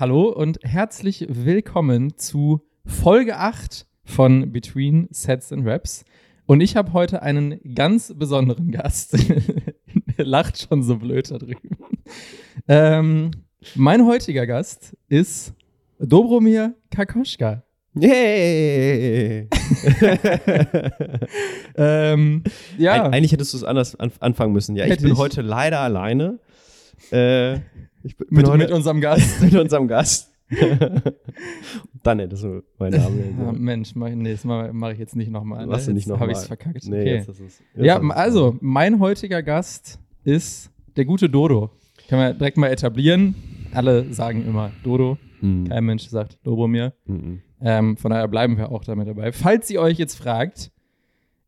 hallo und herzlich willkommen zu Folge 8 von Between Sets and Raps. Und ich habe heute einen ganz besonderen Gast. Er Lacht schon so blöd da drüben. Ähm, mein heutiger Gast ist Dobromir Kakoschka. Yay! Ähm, ja, Eig eigentlich hättest du es anders an anfangen müssen. Ja, ich Hätte bin ich. heute leider alleine. Äh, ich bin mit, heute mit unserem Gast. mit unserem Gast. Dann hättest du meinen Namen. Ja, nennen Mensch, mach, nee, das mache mach ich jetzt nicht nochmal. Machst du nicht noch Habe ich es verkackt. Nee, okay. jetzt ist es. Jetzt Ja, ist also, mein heutiger Gast ist der gute Dodo. Können wir direkt mal etablieren. Alle sagen immer Dodo. Hm. Kein Mensch sagt Dobromir. Mhm. Ähm, von daher bleiben wir auch damit dabei. Falls ihr euch jetzt fragt,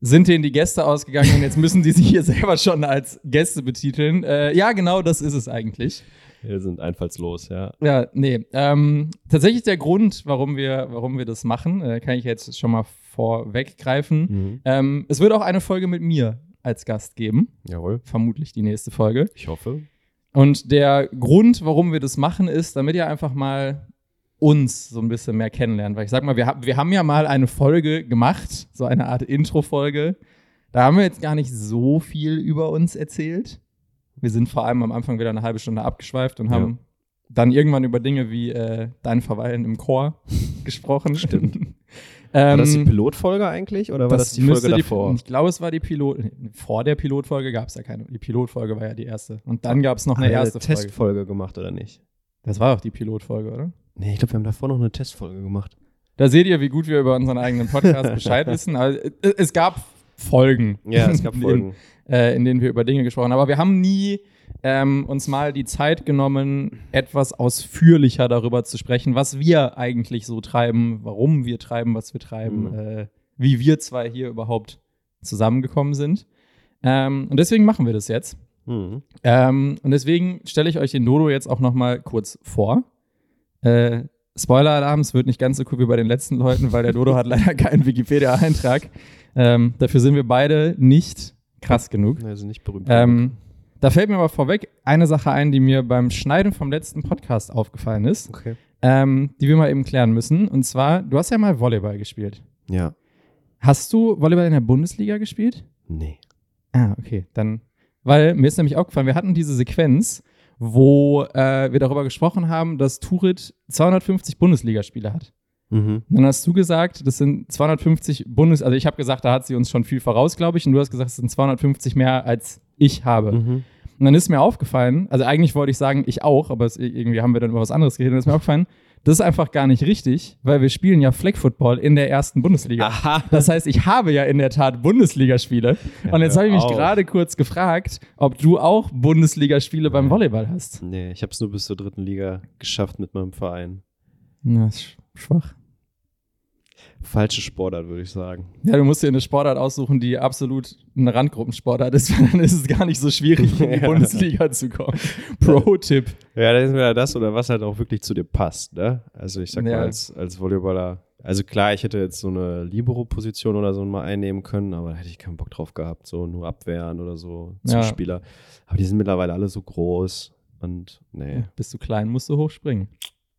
sind denen die Gäste ausgegangen und jetzt müssen die sich hier selber schon als Gäste betiteln? Äh, ja, genau das ist es eigentlich. Wir sind einfallslos, ja. Ja, nee. Ähm, tatsächlich der Grund, warum wir, warum wir das machen, äh, kann ich jetzt schon mal vorweggreifen. Mhm. Ähm, es wird auch eine Folge mit mir als Gast geben. Jawohl. Vermutlich die nächste Folge. Ich hoffe. Und der Grund, warum wir das machen, ist, damit ihr einfach mal uns so ein bisschen mehr kennenlernt. Weil ich sag mal, wir, wir haben ja mal eine Folge gemacht, so eine Art Intro-Folge. Da haben wir jetzt gar nicht so viel über uns erzählt. Wir sind vor allem am Anfang wieder eine halbe Stunde abgeschweift und haben dann irgendwann über Dinge wie äh, dein Verweilen im Chor gesprochen. Stimmt. ähm, War das die Pilotfolge eigentlich oder war das, die müsste Folge davor? ich glaube, es war die Pilot. Vor der Pilotfolge gab es ja keine. Die Pilotfolge war ja die erste. Und dann gab es noch eine Haben wir erste Folge. Testfolge gemacht oder nicht? Das war auch die Pilotfolge, oder? Nee, ich glaube, wir haben davor noch eine Testfolge gemacht. Da seht ihr, wie gut wir über unseren eigenen Podcast Bescheid wissen. Also, es, es gab Folgen, Ja, es gab in, Folgen. äh, in denen wir über Dinge gesprochen haben. Aber wir haben nie ähm, uns mal die Zeit genommen, etwas ausführlicher darüber zu sprechen, was wir eigentlich so treiben, warum wir treiben, was wir treiben, Mhm. äh, wie wir zwei hier überhaupt zusammengekommen sind. Ähm, und deswegen machen wir das jetzt. Mhm. Ähm, und deswegen stelle ich euch den Dodo jetzt auch noch mal kurz vor. Äh, Spoiler-Alarm, es wird nicht ganz so cool wie bei den letzten Leuten, weil der Dodo hat leider keinen Wikipedia-Eintrag. Ähm, dafür sind wir beide nicht krass genug. Also nicht berühmt. Ähm, da fällt mir aber vorweg eine Sache ein, die mir beim Schneiden vom letzten Podcast aufgefallen ist, okay. ähm, die wir mal eben klären müssen. Und zwar, du hast ja mal Volleyball gespielt. Ja. Hast du Volleyball in der Bundesliga gespielt? Nee. Ah, okay. Dann, weil mir ist nämlich aufgefallen, wir hatten diese Sequenz, wo äh, wir darüber gesprochen haben, dass Turit 250 Bundesligaspiele hat. Mhm. Und dann hast du gesagt, das sind 250 Bundes, also ich habe gesagt, da hat sie uns schon viel voraus, glaube ich, und du hast gesagt, es sind 250 mehr als ich habe. Mhm. Und dann ist mir aufgefallen, also eigentlich wollte ich sagen, ich auch, aber es, irgendwie haben wir dann über was anderes geredet, und ist mir aufgefallen, das ist einfach gar nicht richtig, weil wir spielen ja Flag Football in der ersten Bundesliga. Aha. Das heißt, ich habe ja in der Tat Bundesligaspiele. Ja, und jetzt habe ich mich gerade kurz gefragt, ob du auch Bundesligaspiele beim Volleyball hast. Nee, ich habe es nur bis zur dritten Liga geschafft mit meinem Verein. Na, ist sch- schwach. Falsche Sportart, würde ich sagen. Ja, du musst dir eine Sportart aussuchen, die absolut eine Randgruppensportart ist, weil dann ist es gar nicht so schwierig, in die Ja. Bundesliga zu kommen. Pro-Tipp. Ja, das ist wieder das oder was halt auch wirklich zu dir passt, ne? Also ich sag Ja. mal, als, als Volleyballer, also klar, ich hätte jetzt so eine Libero-Position oder so mal einnehmen können, aber da hätte ich keinen Bock drauf gehabt, so nur abwehren oder so, Ja. Zuspieler. Aber die sind mittlerweile alle so groß und nee. Bist du klein, musst du hochspringen.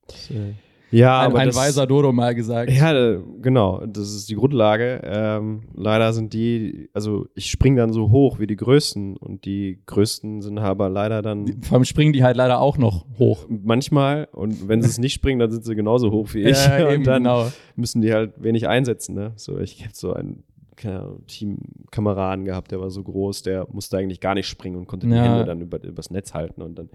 Das, äh, Ja, ein aber ein das, weiser Dodo mal gesagt. Ja, genau, das ist die Grundlage. Ähm, leider sind die, also ich springe dann so hoch wie die Größten und die Größten sind aber leider dann Vor allem springen die halt leider auch noch hoch. manchmal und wenn sie es nicht springen, dann sind sie genauso hoch wie ich Ja, eben, und dann genau. müssen die halt wenig einsetzen. Ne? So, ich habe so einen keine Teamkameraden gehabt, der war so groß, der musste eigentlich gar nicht springen und konnte die Ja. Hände dann über, übers Netz halten und dann,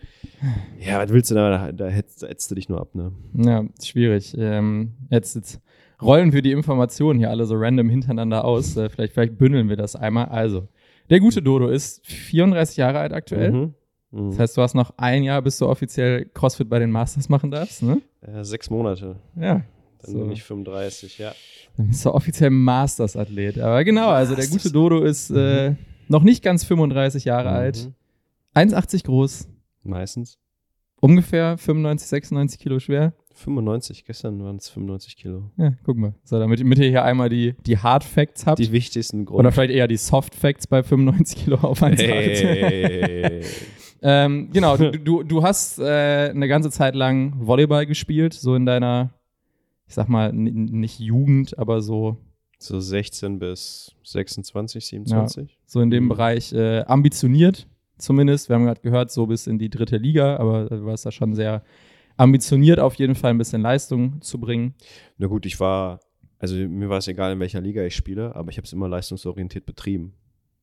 ja, was willst du da, da, da hetzt, hetzt du dich nur ab, ne? Ja, schwierig. Ähm, jetzt, jetzt rollen wir die Informationen hier alle so random hintereinander aus. Äh, vielleicht, vielleicht bündeln wir das einmal. Also, der gute Dodo ist 34 Jahre alt aktuell. Mhm. Mhm. Das heißt, du hast noch ein Jahr, bis du offiziell CrossFit bei den Masters machen darfst, ne? Äh, sechs Monate, Ja. Dann So. bin ich 35, ja. Dann bist du offiziell Masters-Athlet. Aber genau, also der gute Dodo ist äh, noch nicht ganz 35 Jahre alt. Mhm. 1,80 groß, Meistens. ungefähr 95, 96 Kilo schwer. 95, gestern waren es 95 Kilo. Ja, guck mal. So, damit, damit ihr hier einmal die, die Hard Facts habt. Die wichtigsten Gründe. oder vielleicht eher die Soft Facts bei 95 Kilo auf 1 Hey. ähm, Genau, du, du, du hast äh, eine ganze Zeit lang Volleyball gespielt, so in deiner, ich sag mal, nicht Jugend, aber so, so 16 bis 26, 27. so in dem Mhm. Bereich äh, ambitioniert zumindest. Wir haben gerade gehört, so bis in die dritte Liga, aber du warst da schon sehr ambitioniert, auf jeden Fall ein bisschen Leistung zu bringen. Na gut, ich war, also mir war es egal, in welcher Liga ich spiele, aber ich habe es immer leistungsorientiert betrieben.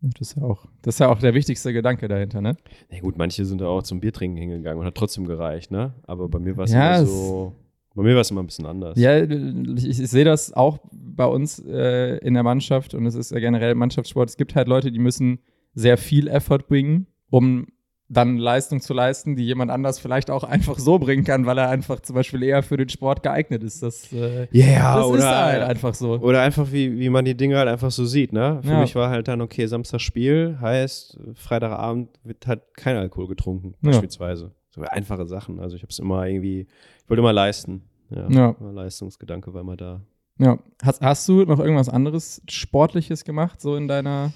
Das ist ja auch, das ist ja auch der wichtigste Gedanke dahinter, ne? Na gut, manche sind da auch zum Biertrinken hingegangen und hat trotzdem gereicht, ne? Aber bei mir war es Ja, so, bei mir war es immer ein bisschen anders. Ja, ich, ich sehe das auch bei uns äh, in der Mannschaft und es ist ja generell Mannschaftssport. Es gibt halt Leute, die müssen sehr viel Effort bringen, um dann Leistung zu leisten, die jemand anders vielleicht auch einfach so bringen kann, weil er einfach zum Beispiel eher für den Sport geeignet ist. Das, äh, Ja, das oder, ist halt einfach so. oder einfach, wie, wie man die Dinge halt einfach so sieht, ne? Für Ja. mich war halt dann, okay, Samstag Spiel heißt, Freitagabend wird halt kein Alkohol getrunken, Ja. beispielsweise. So einfache Sachen. Also ich habe es immer irgendwie, ich wollte immer leisten. Ja, Ja. Leistungsgedanke war immer da. Ja. Hast, hast du noch irgendwas anderes Sportliches gemacht, so in deiner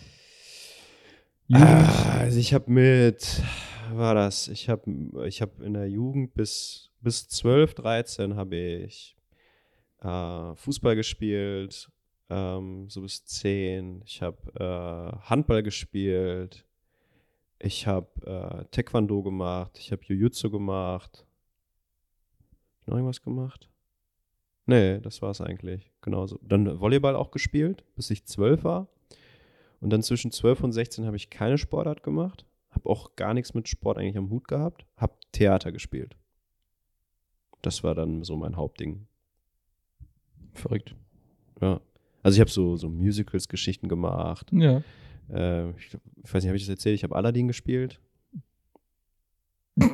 Jugend? Ah, also ich habe mit, war das, ich habe ich hab in der Jugend bis, bis 12, 13 habe ich äh, Fußball gespielt, ähm, so bis 10. Ich habe äh, Handball gespielt. Ich habe äh, Taekwondo gemacht. Ich habe Jiu-Jitsu gemacht. Noch irgendwas gemacht? Nee, das war es eigentlich. Genauso. Dann Volleyball auch gespielt, bis ich 12 war. Und dann zwischen 12 und 16 habe ich keine Sportart gemacht. Habe auch gar nichts mit Sport eigentlich am Hut gehabt. Habe Theater gespielt. Das war dann so mein Hauptding. Verrückt. Ja. Also ich habe so, so Musicals-Geschichten gemacht. Ja. Äh, ich, ich weiß nicht, habe ich das erzählt? Ich habe Aladdin gespielt.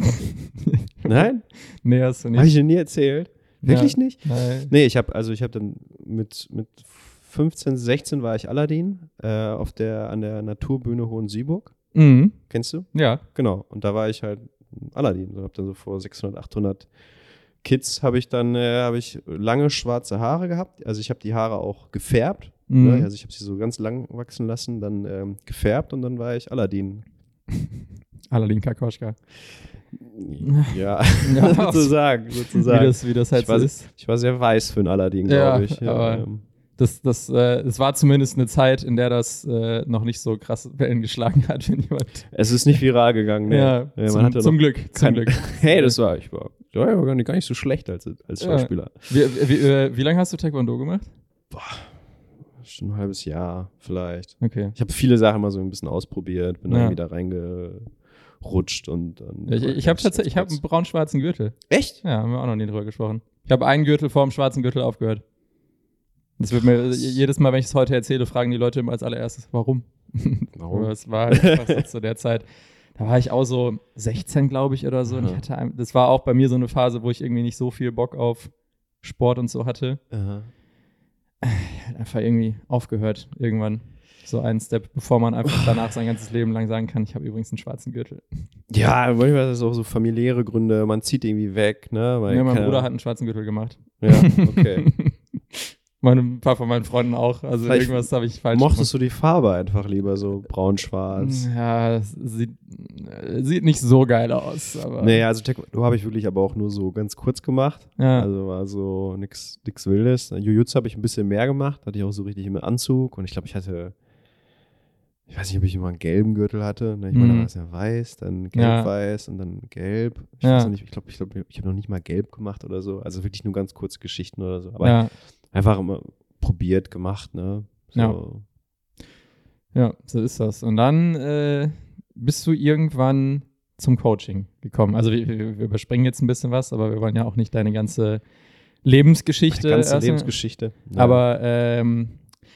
Nein? nee, hast du nicht. Habe ich dir nie erzählt? Wirklich Ja. nicht? Nein. Nee, ich habe also ich habe dann mit, mit 15, 16 war ich Aladdin äh, auf der, an der Naturbühne Hohensieburg. Mhm. Kennst du? Ja. Genau. Und da war ich halt Aladdin. So habe dann so vor 600, 800 Kids habe ich dann äh, habe ich lange schwarze Haare gehabt. Also ich habe die Haare auch gefärbt. Mhm. Ne? Also ich habe sie so ganz lang wachsen lassen, dann ähm, gefärbt und dann war ich Aladdin. Aladdin Kakoschka. Ja, Ja, sozusagen, Wie sozusagen. das, wie das halt ich, so war, ist. ich war sehr weiß für einen Aladdin, Ja, glaube ich. aber- ähm, Das, das, äh, es war zumindest eine Zeit, in der das äh, noch nicht so krass Wellen geschlagen hat, wenn jemand. es ist nicht viral gegangen. Ne? Ja, man zum, zum Glück. Zum Glück. Hey, das war, ich war, ja, ich war gar nicht, gar nicht so schlecht als, als Ja. Schauspieler. Wie, wie, äh, wie lange hast du Taekwondo gemacht? Schon ein halbes Jahr vielleicht. Okay. Ich habe viele Sachen mal so ein bisschen ausprobiert, bin Ja. dann wieder reingerutscht und dann. Ich, ich habe tatsächlich, ich habe einen braun-schwarzen Gürtel. Echt? Ja, haben wir auch noch nie drüber gesprochen. Ich habe einen Gürtel vor dem schwarzen Gürtel aufgehört. Das wird mir jedes Mal, wenn ich es heute erzähle, fragen die Leute immer als allererstes, warum? Warum? Es war halt einfach so zu der Zeit. Da war ich auch so 16, glaube ich, oder so. Und ich hatte, ein- das war auch bei mir so eine Phase, wo ich irgendwie nicht so viel Bock auf Sport und so hatte. Aha. Einfach irgendwie aufgehört irgendwann. So einen Step, bevor man einfach danach sein ganzes Leben lang sagen kann, ich habe übrigens einen schwarzen Gürtel. Ja, manchmal ist es auch so familiäre Gründe, man zieht irgendwie weg, ne? Weil Ja, mein Bruder hat einen schwarzen Gürtel gemacht. Ja, okay. Meine, ein paar von meinen Freunden auch. Also Vielleicht irgendwas habe ich falsch Mochtest du die Farbe einfach lieber so braun-schwarz? Ja, sieht, sieht nicht so geil aus. Aber Nee, also Taekwondo habe ich wirklich aber auch nur so ganz kurz gemacht. Ja. Also war so nix Wildes. Jujutsu habe ich ein bisschen mehr gemacht. Hatte ich auch so richtig im Anzug. Und ich glaube, ich hatte, ich weiß nicht, ob ich immer einen gelben Gürtel hatte. Ne? Ich meine, Mhm. da war es ja weiß, dann Ja. gelb-weiß und dann gelb. Ich Ja. weiß nicht, ich glaube, ich, glaub, ich habe noch nicht mal gelb gemacht oder so. Also wirklich nur ganz kurze Geschichten oder so. Aber ja, einfach immer probiert, gemacht, ne? So. Ja. ja, so ist das. Und dann äh, bist du irgendwann zum Coaching gekommen. Also wir, wir, wir überspringen jetzt ein bisschen was, aber wir wollen ja auch nicht deine ganze Lebensgeschichte. Ganze erstmal- Lebensgeschichte. Ja. Aber ähm,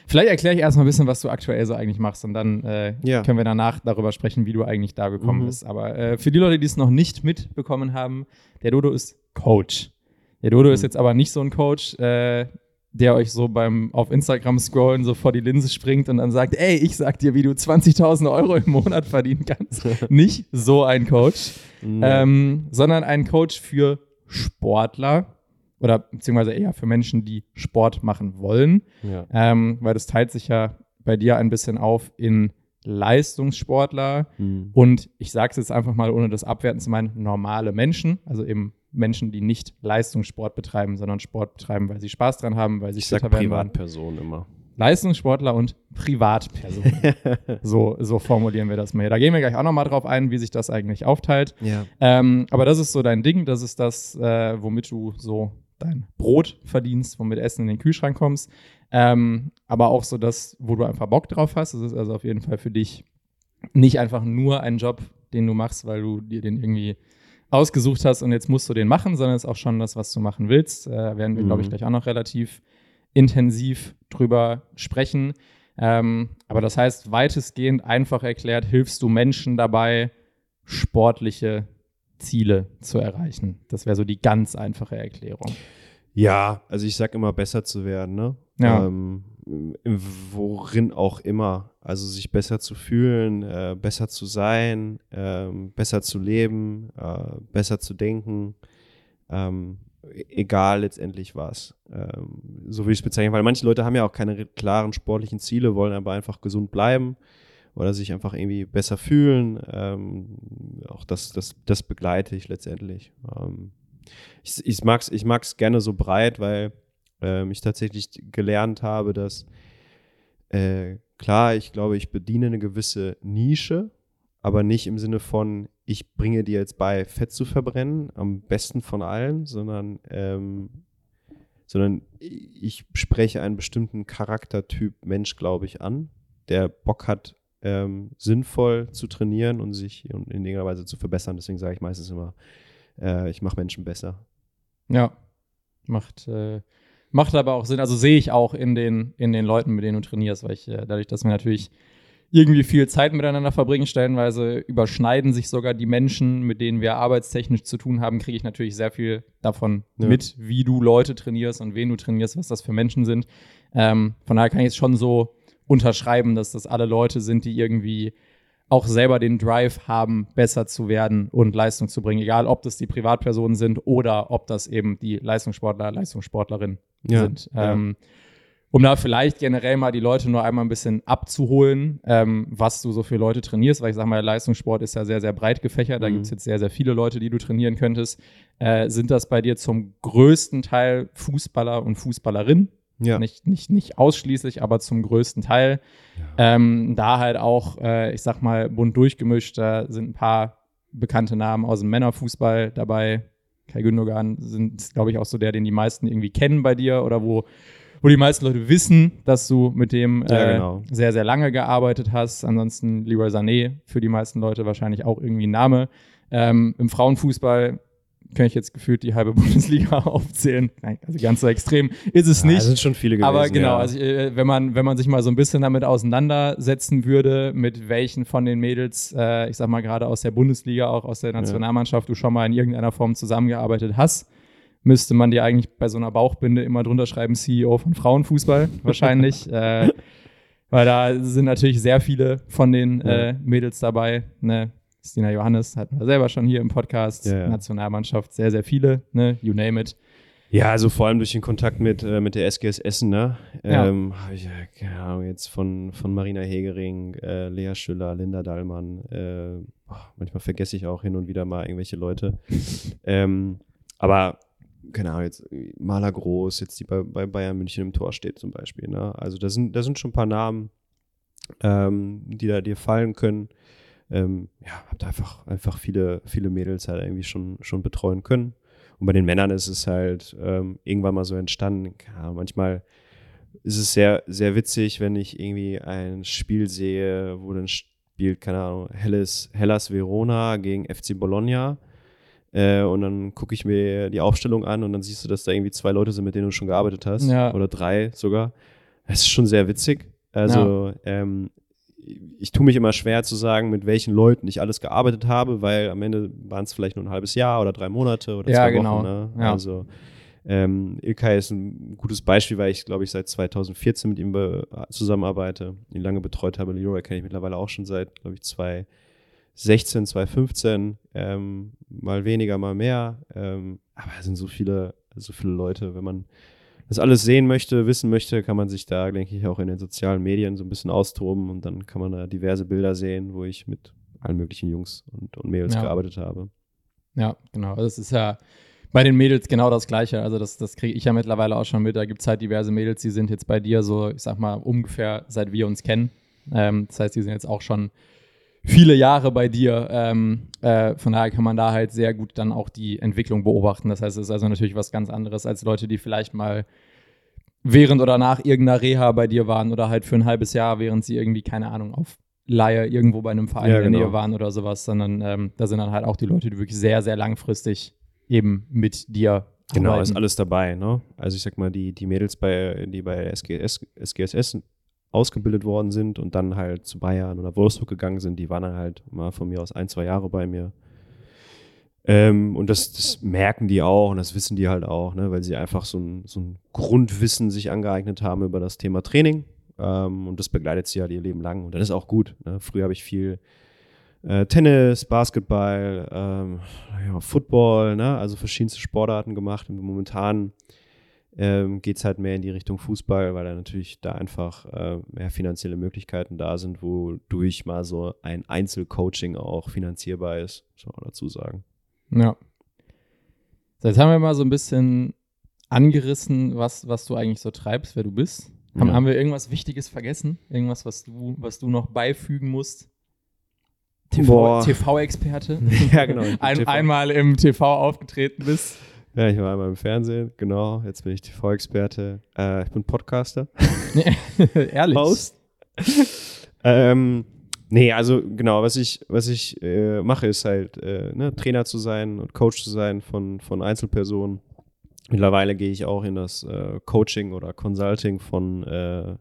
vielleicht erkläre ich erstmal ein bisschen, was du aktuell so eigentlich machst und dann äh, Ja. können wir danach darüber sprechen, wie du eigentlich da gekommen Mhm. bist. Aber äh, für die Leute, die es noch nicht mitbekommen haben, der Dodo ist Coach. Der Dodo ist Mhm. jetzt aber nicht so ein Coach, äh, der euch so beim auf Instagram scrollen so vor die Linse springt und dann sagt, ey, ich sag dir, wie du 20.000 Euro im Monat verdienen kannst. Nicht so ein Coach, ähm, sondern ein Coach für Sportler oder beziehungsweise eher für Menschen, die Sport machen wollen, Ja. ähm, weil das teilt sich ja bei dir ein bisschen auf in Leistungssportler Mhm. und ich sage es jetzt einfach mal, ohne das abwerten zu meinen, normale Menschen, also eben Menschen, die nicht Leistungssport betreiben, sondern Sport betreiben, weil sie Spaß dran haben, weil sie Ich sag fitter werden wollen. Privatperson immer. Leistungssportler und Privatpersonen. so, so formulieren wir das mal hier. Da gehen wir gleich auch nochmal drauf ein, wie sich das eigentlich aufteilt. Ja. Ähm, aber das ist so dein Ding, das ist das, äh, womit du so dein Brot verdienst, womit Essen in den Kühlschrank kommst. Ähm, aber auch so das, wo du einfach Bock drauf hast. Das ist also auf jeden Fall für dich nicht einfach nur ein Job, den du machst, weil du dir den irgendwie ausgesucht hast und jetzt musst du den machen, sondern es ist auch schon das, was du machen willst. Äh, werden wir, glaube ich, Mhm. gleich auch noch relativ intensiv drüber sprechen. Ähm, aber das heißt, weitestgehend einfach erklärt, hilfst du Menschen dabei, sportliche Ziele zu erreichen. Das wäre so die ganz einfache Erklärung. Ja, also ich sag immer, besser zu werden, ne? Ja. Ähm, worin auch immer. Also sich besser zu fühlen, äh, besser zu sein, ähm, besser zu leben, äh, besser zu denken. Ähm, egal letztendlich was. Ähm, so will ich es bezeichnen, weil manche Leute haben ja auch keine re- klaren sportlichen Ziele, wollen aber einfach gesund bleiben oder sich einfach irgendwie besser fühlen. Ähm, auch das, das, das begleite ich letztendlich. Ähm, ich, ich mag es ich mag's gerne so breit, weil ähm, ich tatsächlich gelernt habe, dass äh, klar, ich glaube, ich bediene eine gewisse Nische, aber nicht im Sinne von, ich bringe dir jetzt bei, Fett zu verbrennen, am besten von allen, sondern, ähm, sondern ich spreche einen bestimmten Charaktertyp Mensch, glaube ich, an, der Bock hat, ähm, sinnvoll zu trainieren und sich in irgendeiner Weise zu verbessern. Deswegen sage ich meistens immer, äh, ich mache Menschen besser. Ja, macht, äh, macht aber auch Sinn. Also sehe ich auch in den, in den Leuten, mit denen du trainierst, weil ich äh, dadurch, dass wir natürlich irgendwie viel Zeit miteinander verbringen, stellenweise überschneiden sich sogar die Menschen, mit denen wir arbeitstechnisch zu tun haben, kriege ich natürlich sehr viel davon Ja. mit, wie du Leute trainierst und wen du trainierst, was das für Menschen sind. Ähm, von daher kann ich es schon so unterschreiben, dass das alle Leute sind, die irgendwie auch selber den Drive haben, besser zu werden und Leistung zu bringen, egal ob das die Privatpersonen sind oder ob das eben die Leistungssportler, Leistungssportlerinnen Ja, sind. ja. Ähm, um da vielleicht generell mal die Leute nur einmal ein bisschen abzuholen, ähm, was du so für Leute trainierst, weil ich sage mal, der Leistungssport ist ja sehr, sehr breit gefächert. Da Mhm. gibt es jetzt sehr, sehr viele Leute, die du trainieren könntest. Äh, sind das bei dir zum größten Teil Fußballer und Fußballerinnen? Ja. Nicht, nicht, nicht ausschließlich, aber zum größten Teil. Ähm, da halt auch, äh, ich sag mal, bunt durchgemischt. Da sind ein paar bekannte Namen aus dem Männerfußball dabei. Kai Gündogan sind, glaube ich, auch so der, den die meisten irgendwie kennen bei dir oder wo, wo die meisten Leute wissen, dass du mit dem Ja, äh, genau. sehr, sehr lange gearbeitet hast. Ansonsten Leroy Sané für die meisten Leute wahrscheinlich auch irgendwie ein Name. Ähm, Im Frauenfußball kann ich jetzt gefühlt die halbe Bundesliga aufzählen. Nein, also ganz so extrem ist es Ja, nicht. es sind schon viele gewesen. Aber genau, ja. also äh, wenn man, wenn man sich mal so ein bisschen damit auseinandersetzen würde, mit welchen von den Mädels, äh, ich sag mal gerade aus der Bundesliga, auch aus der Nationalmannschaft, du schon mal in irgendeiner Form zusammengearbeitet hast, müsste man dir eigentlich bei so einer Bauchbinde immer drunter schreiben, CEO von Frauenfußball wahrscheinlich. äh, weil da sind natürlich sehr viele von den äh, Mädels dabei. Ne? Stina Johannes hatten wir selber schon hier im Podcast. Ja, ja. Nationalmannschaft, sehr, sehr viele, ne? You name it. Ja, also vor allem durch den Kontakt mit, äh, mit der SGS Essen, ne? Ja. Ähm, hab ich, äh, keine Ahnung, jetzt von, von Marina Hegering, äh, Lea Schüller, Linda Dahlmann, äh, manchmal vergesse ich auch hin und wieder mal irgendwelche Leute. ähm, aber, keine Ahnung, jetzt äh, Maler Groß, jetzt die bei, bei Bayern München im Tor steht zum Beispiel, ne? Also da sind, da sind schon ein paar Namen, ähm, die da dir fallen können. Ähm, ja, hab da einfach, einfach viele, viele Mädels halt irgendwie schon, schon betreuen können. Und bei den Männern ist es halt ähm, irgendwann mal so entstanden. Ahnung, manchmal ist es sehr, sehr witzig, wenn ich irgendwie ein Spiel sehe, wo dann spielt, keine Ahnung, Hellas, Hellas Verona gegen FC Bologna. Äh, und dann gucke ich mir die Aufstellung an und dann siehst du, dass da irgendwie zwei Leute sind, mit denen du schon gearbeitet hast. Ja. Oder drei sogar. Das ist schon sehr witzig. Also, ähm, ich tue mich immer schwer zu sagen, mit welchen Leuten ich alles gearbeitet habe, weil am Ende waren es vielleicht nur ein halbes Jahr oder drei Monate oder Ja, zwei genau. Wochen. Ne? Ja. Also Ähm, Ilkay ist ein gutes Beispiel, weil ich, glaube ich, seit 2014 mit ihm zusammenarbeite, ihn lange betreut habe. Leroy kenne ich mittlerweile auch schon seit, glaube ich, 2016, 2015. Ähm, mal weniger, mal mehr. Ähm, aber es sind so viele, so viele Leute. Wenn man das alles sehen möchte, wissen möchte, kann man sich da, denke ich, auch in den sozialen Medien so ein bisschen austoben und dann kann man da diverse Bilder sehen, wo ich mit allen möglichen Jungs und, und Mädels ja. gearbeitet habe. Ja, genau. Das ist ja bei den Mädels genau das Gleiche. Also das, das kriege ich ja mittlerweile auch schon mit. Da gibt es halt diverse Mädels, die sind jetzt bei dir so, ich sag mal, ungefähr seit wir uns kennen. Ähm, das heißt, die sind jetzt auch schon viele Jahre bei dir. Ähm, äh, von daher kann man da halt sehr gut dann auch die Entwicklung beobachten. Das heißt, es ist also natürlich was ganz anderes als Leute, die vielleicht mal während oder nach irgendeiner Reha bei dir waren oder halt für ein halbes Jahr, während sie irgendwie, keine Ahnung, auf Laie irgendwo bei einem Verein ja, in der genau. Nähe waren oder sowas, sondern ähm, da sind dann halt auch die Leute, die wirklich sehr, sehr langfristig eben mit dir Genau, arbeiten. ist alles dabei. Ne? Also ich sag mal, die, die Mädels, bei, die bei SGS, SGSS ausgebildet worden sind und dann halt zu Bayern oder Wolfsburg gegangen sind, die waren dann halt mal von mir aus ein, zwei Jahre bei mir. Ähm, und das, das, merken die auch und das wissen die halt auch, ne? weil sie einfach so ein, so ein Grundwissen sich angeeignet haben über das Thema Training. Ähm, und das begleitet sie halt ihr Leben lang. Und das ist auch gut. Ne? Früher habe ich viel äh, Tennis, Basketball, ähm, ja, Football, ne? also verschiedenste Sportarten gemacht. Und momentan ähm, geht es halt mehr in die Richtung Fußball, weil da natürlich da einfach äh, mehr finanzielle Möglichkeiten da sind, wodurch mal so ein Einzelcoaching auch finanzierbar ist, muss man dazu sagen. Ja. So, jetzt haben wir mal so ein bisschen angerissen, was, was du eigentlich so treibst, wer du bist. Haben, ja. haben wir irgendwas Wichtiges vergessen? Irgendwas, was du, was du noch beifügen musst? TV-Experte. TV ja, genau. Ein, TV. Einmal im TV aufgetreten bist. Ja, ich war einmal im Fernsehen, genau. Jetzt bin ich TV-Experte. Äh, ich bin Podcaster. Ehrlich. Host. ähm, nee, also genau, was ich, was ich äh, mache, ist halt äh, ne, Trainer zu sein und Coach zu sein von, von Einzelpersonen. Mittlerweile gehe ich auch in das äh, Coaching oder Consulting von, äh,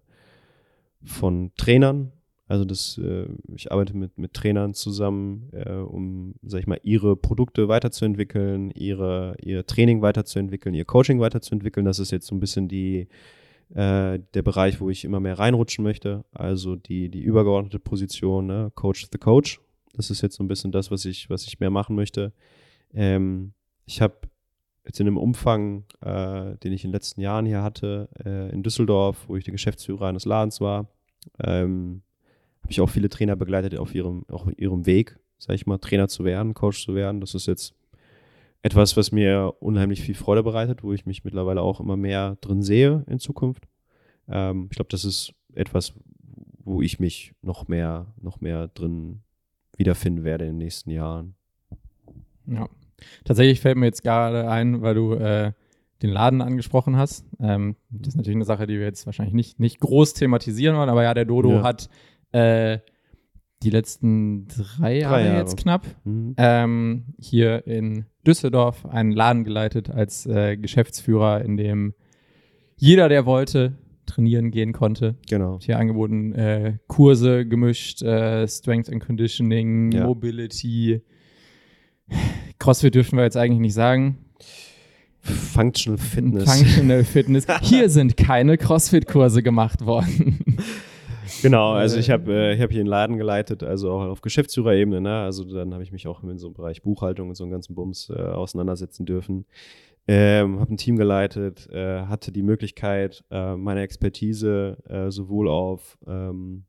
von Trainern, also das, äh, ich arbeite mit, mit Trainern zusammen, äh, um, sag ich mal, ihre Produkte weiterzuentwickeln, ihre, ihr Training weiterzuentwickeln, ihr Coaching weiterzuentwickeln. Das ist jetzt so ein bisschen die, äh, der Bereich, wo ich immer mehr reinrutschen möchte. Also die, die übergeordnete Position, ne? Coach the Coach. Das ist jetzt so ein bisschen das, was ich, was ich mehr machen möchte. Ähm, ich habe jetzt in einem Umfang, äh, den ich in den letzten Jahren hier hatte, äh, in Düsseldorf, wo ich der Geschäftsführer eines Ladens war, ähm, habe ich auch viele Trainer begleitet auf ihrem, auf ihrem Weg, sage ich mal, Trainer zu werden, Coach zu werden. Das ist jetzt etwas, was mir unheimlich viel Freude bereitet, wo ich mich mittlerweile auch immer mehr drin sehe in Zukunft. Ähm, ich glaube, das ist etwas, wo ich mich noch mehr, noch mehr drin wiederfinden werde in den nächsten Jahren. Ja, tatsächlich fällt mir jetzt gerade ein, weil du äh, den Laden angesprochen hast. Ähm, das ist natürlich eine Sache, die wir jetzt wahrscheinlich nicht, nicht groß thematisieren wollen, aber ja, der Dodo ja. hat äh, die letzten drei Jahre, drei Jahre. jetzt knapp mhm. ähm, hier in Düsseldorf einen Laden geleitet als äh, Geschäftsführer, in dem jeder, der wollte, trainieren gehen konnte. Genau. Hier angeboten äh, Kurse gemischt, äh, Strength and Conditioning, ja. Mobility. CrossFit dürfen wir jetzt eigentlich nicht sagen. Functional Fitness. Functional Fitness. Hier sind keine CrossFit-Kurse gemacht worden. Genau, also ich habe äh, hab hier einen Laden geleitet, also auch auf Geschäftsführerebene. Ne? Also dann habe ich mich auch in so einem Bereich Buchhaltung und so einen ganzen Bums äh, auseinandersetzen dürfen. Ähm, habe ein Team geleitet, äh, hatte die Möglichkeit, äh, meine Expertise äh, sowohl auf ähm,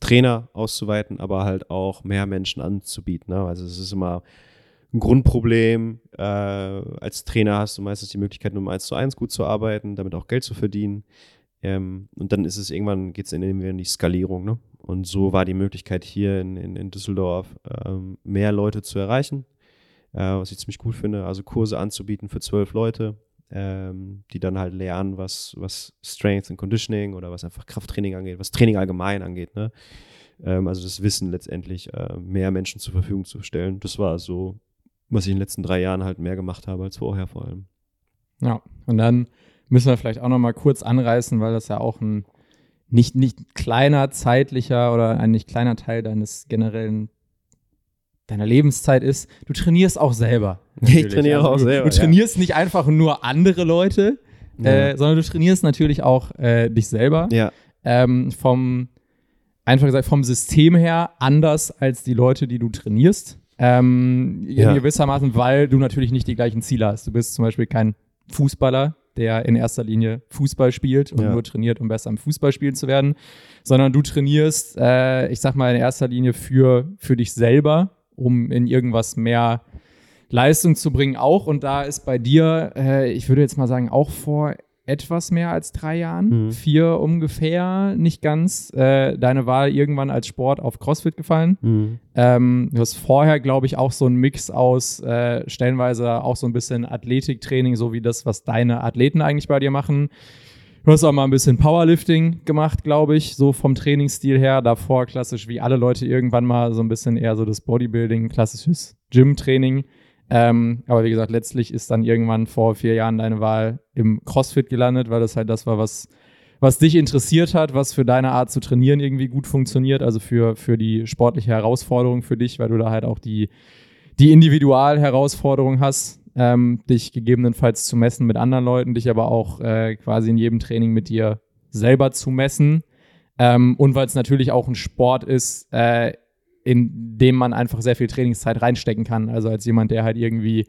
Trainer auszuweiten, aber halt auch mehr Menschen anzubieten. Ne? Also es ist immer ein Grundproblem. Äh, als Trainer hast du meistens die Möglichkeit, nur um eins zu eins gut zu arbeiten, damit auch Geld zu verdienen. Ähm, und dann ist es irgendwann, geht es in die Skalierung. Ne? Und so war die Möglichkeit hier in, in, in Düsseldorf ähm, mehr Leute zu erreichen, äh, was ich ziemlich cool finde. Also Kurse anzubieten für zwölf Leute, ähm, die dann halt lernen, was, was Strength and Conditioning oder was einfach Krafttraining angeht, was Training allgemein angeht. Ne? Ähm, also das Wissen letztendlich äh, mehr Menschen zur Verfügung zu stellen. Das war so, was ich in den letzten drei Jahren halt mehr gemacht habe als vorher vor allem. Ja, und dann müssen wir vielleicht auch noch mal kurz anreißen, weil das ja auch ein nicht, nicht kleiner zeitlicher oder ein nicht kleiner Teil deines generellen deiner Lebenszeit ist, du trainierst auch selber. Ich trainiere also, auch selber. Du trainierst ja. nicht einfach nur andere Leute, ja. äh, sondern du trainierst natürlich auch äh, dich selber. Ja. Ähm, vom, einfach gesagt, vom System her anders als die Leute, die du trainierst. Ähm, ja. In gewissermaßen, weil du natürlich nicht die gleichen Ziele hast. Du bist zum Beispiel kein Fußballer, der in erster Linie Fußball spielt und ja. nur trainiert, um besser im Fußballspielen zu werden, sondern du trainierst, äh, ich sag mal, in erster Linie für, für dich selber, um in irgendwas mehr Leistung zu bringen auch. Und da ist bei dir, äh, ich würde jetzt mal sagen, auch vor etwas mehr als drei Jahren, mhm. vier ungefähr, nicht ganz, äh, deine Wahl irgendwann als Sport auf CrossFit gefallen. Mhm. Ähm, du hast vorher, glaube ich, auch so einen Mix aus äh, stellenweise auch so ein bisschen Athletiktraining, so wie das, was deine Athleten eigentlich bei dir machen. Du hast auch mal ein bisschen Powerlifting gemacht, glaube ich, so vom Trainingsstil her. Davor klassisch wie alle Leute irgendwann mal so ein bisschen eher so das Bodybuilding, klassisches Gym-Training. Ähm, aber wie gesagt, letztlich ist dann irgendwann vor vier Jahren deine Wahl im CrossFit gelandet, weil das halt das war, was, was dich interessiert hat, was für deine Art zu trainieren irgendwie gut funktioniert, also für, für die sportliche Herausforderung für dich, weil du da halt auch die, die Individualherausforderung hast, ähm, dich gegebenenfalls zu messen mit anderen Leuten, dich aber auch äh, quasi in jedem Training mit dir selber zu messen. Ähm, und weil es natürlich auch ein Sport ist, äh, in dem man einfach sehr viel Trainingszeit reinstecken kann. Also als jemand, der halt irgendwie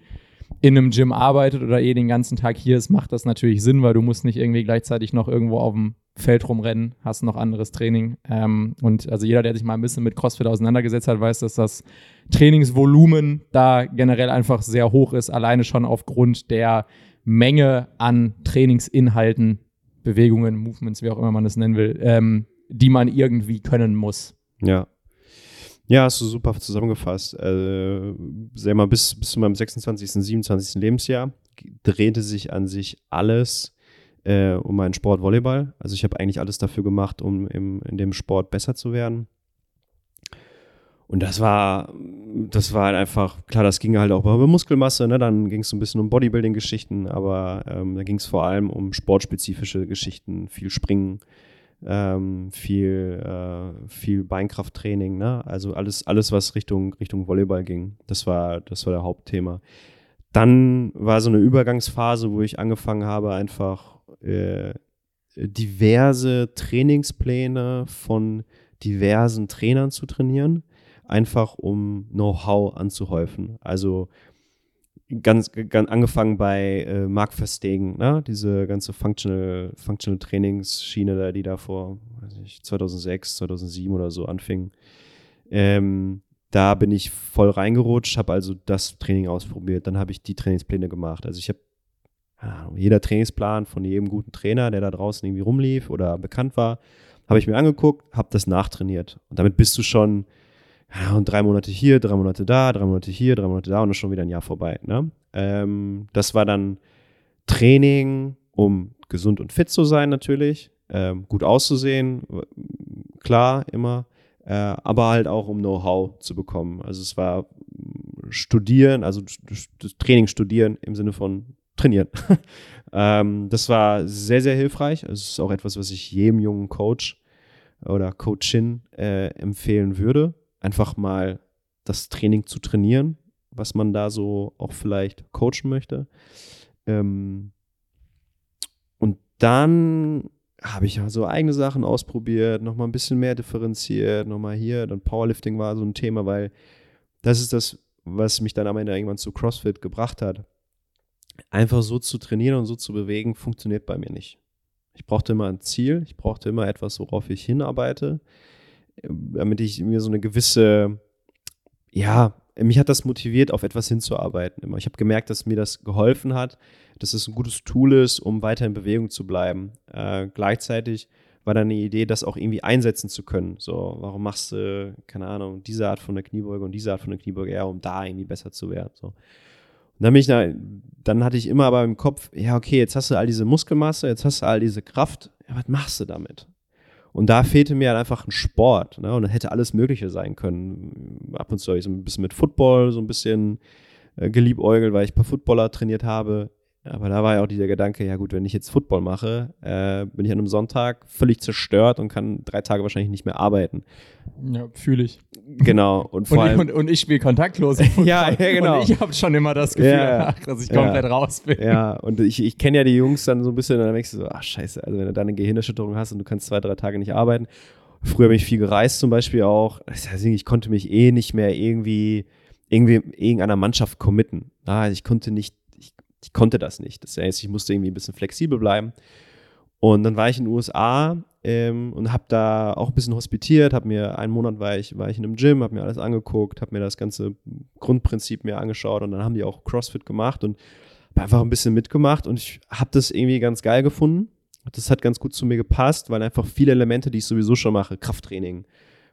in einem Gym arbeitet oder eh den ganzen Tag hier ist, macht das natürlich Sinn, weil du musst nicht irgendwie gleichzeitig noch irgendwo auf dem Feld rumrennen, hast noch anderes Training. Ähm, und also jeder, der sich mal ein bisschen mit CrossFit auseinandergesetzt hat, weiß, dass das Trainingsvolumen da generell einfach sehr hoch ist, alleine schon aufgrund der Menge an Trainingsinhalten, Bewegungen, Movements, wie auch immer man es nennen will, ähm, die man irgendwie können muss. Ja, ja, hast du super zusammengefasst. Äh, sag mal, bis, bis zu meinem 26., 27. Lebensjahr drehte sich an sich alles äh, um meinen Sport Volleyball. Also ich habe eigentlich alles dafür gemacht, um im, in dem Sport besser zu werden. Und das war, das war halt einfach, klar, das ging halt auch über Muskelmasse, ne? dann ging es so ein bisschen um Bodybuilding-Geschichten, aber ähm, da ging es vor allem um sportspezifische Geschichten, viel Springen, ähm, viel, äh, viel Beinkrafttraining, ne? Also alles, alles, was Richtung, Richtung Volleyball ging. Das war, das war der Hauptthema. Dann war so eine Übergangsphase, wo ich angefangen habe, einfach äh, diverse Trainingspläne von diversen Trainern zu trainieren, einfach um Know-how anzuhäufen. Also ganz, ganz angefangen bei äh, Mark Verstegen, ne? diese ganze Functional, Functional Trainingsschiene, da, die da vor ich, 2006, 2007 oder so anfing. Ähm, da bin ich voll reingerutscht, habe also das Training ausprobiert, dann habe ich die Trainingspläne gemacht. Also ich habe jeder Trainingsplan von jedem guten Trainer, der da draußen irgendwie rumlief oder bekannt war, habe ich mir angeguckt, habe das nachtrainiert. Und damit bist du schon ja, und drei Monate hier, drei Monate da, drei Monate hier, drei Monate da und dann schon wieder ein Jahr vorbei. Ne? Ähm, das war dann Training, um gesund und fit zu sein natürlich, ähm, gut auszusehen, klar immer, äh, aber halt auch um Know-how zu bekommen. Also es war Studieren, also Training studieren im Sinne von trainieren. ähm, das war sehr, sehr hilfreich. Also es ist auch etwas, was ich jedem jungen Coach oder Coachin äh, empfehlen würde einfach mal das Training zu trainieren, was man da so auch vielleicht coachen möchte. Ähm, und dann habe ich so eigene Sachen ausprobiert, nochmal ein bisschen mehr differenziert, nochmal hier, dann Powerlifting war so ein Thema, weil das ist das, was mich dann am Ende irgendwann zu CrossFit gebracht hat. Einfach so zu trainieren und so zu bewegen, funktioniert bei mir nicht. Ich brauchte immer ein Ziel, ich brauchte immer etwas, worauf ich hinarbeite damit ich mir so eine gewisse, ja, mich hat das motiviert, auf etwas hinzuarbeiten immer. Ich habe gemerkt, dass mir das geholfen hat, dass es ein gutes Tool ist, um weiter in Bewegung zu bleiben. Äh, gleichzeitig war dann eine Idee, das auch irgendwie einsetzen zu können. So, warum machst du, keine Ahnung, diese Art von der Kniebeuge und diese Art von der Kniebeuge eher, um da irgendwie besser zu werden. So. Und dann, bin ich da, dann hatte ich immer aber im Kopf, ja, okay, jetzt hast du all diese Muskelmasse, jetzt hast du all diese Kraft, ja, was machst du damit? Und da fehlte mir halt einfach ein Sport. Ne? Und dann hätte alles Mögliche sein können. Ab und zu habe ich so ein bisschen mit Football so ein bisschen äh, geliebäugelt, weil ich ein paar Footballer trainiert habe. Aber da war ja auch dieser Gedanke, ja gut, wenn ich jetzt Football mache, äh, bin ich an einem Sonntag völlig zerstört und kann drei Tage wahrscheinlich nicht mehr arbeiten. Ja, fühle ich. Genau. Und vor Und, allem, und, und ich spiele kontaktlos. Ja, ja, genau. Und ich habe schon immer das Gefühl, Ja, ja. ach, dass ich Ja. komplett raus bin. ja, und ich, ich kenne ja die Jungs dann so ein bisschen, und dann denkst du so, ach scheiße, also wenn du dann eine Gehirnerschütterung hast und du kannst zwei, drei Tage nicht arbeiten. Früher bin ich viel gereist zum Beispiel auch. Heißt, ich konnte mich eh nicht mehr irgendwie, irgendwie irgendeiner Mannschaft committen. Ah, ich konnte nicht, ich, konnte das nicht. Das heißt, ich musste irgendwie ein bisschen flexibel bleiben. Und dann war ich in den USA ähm, und habe da auch ein bisschen hospitiert, habe mir einen Monat war ich, war ich in einem Gym, habe mir alles angeguckt, habe mir das ganze Grundprinzip mir angeschaut und dann haben die auch CrossFit gemacht und habe einfach ein bisschen mitgemacht und ich habe das irgendwie ganz geil gefunden. Das hat ganz gut zu mir gepasst, weil einfach viele Elemente, die ich sowieso schon mache, Krafttraining,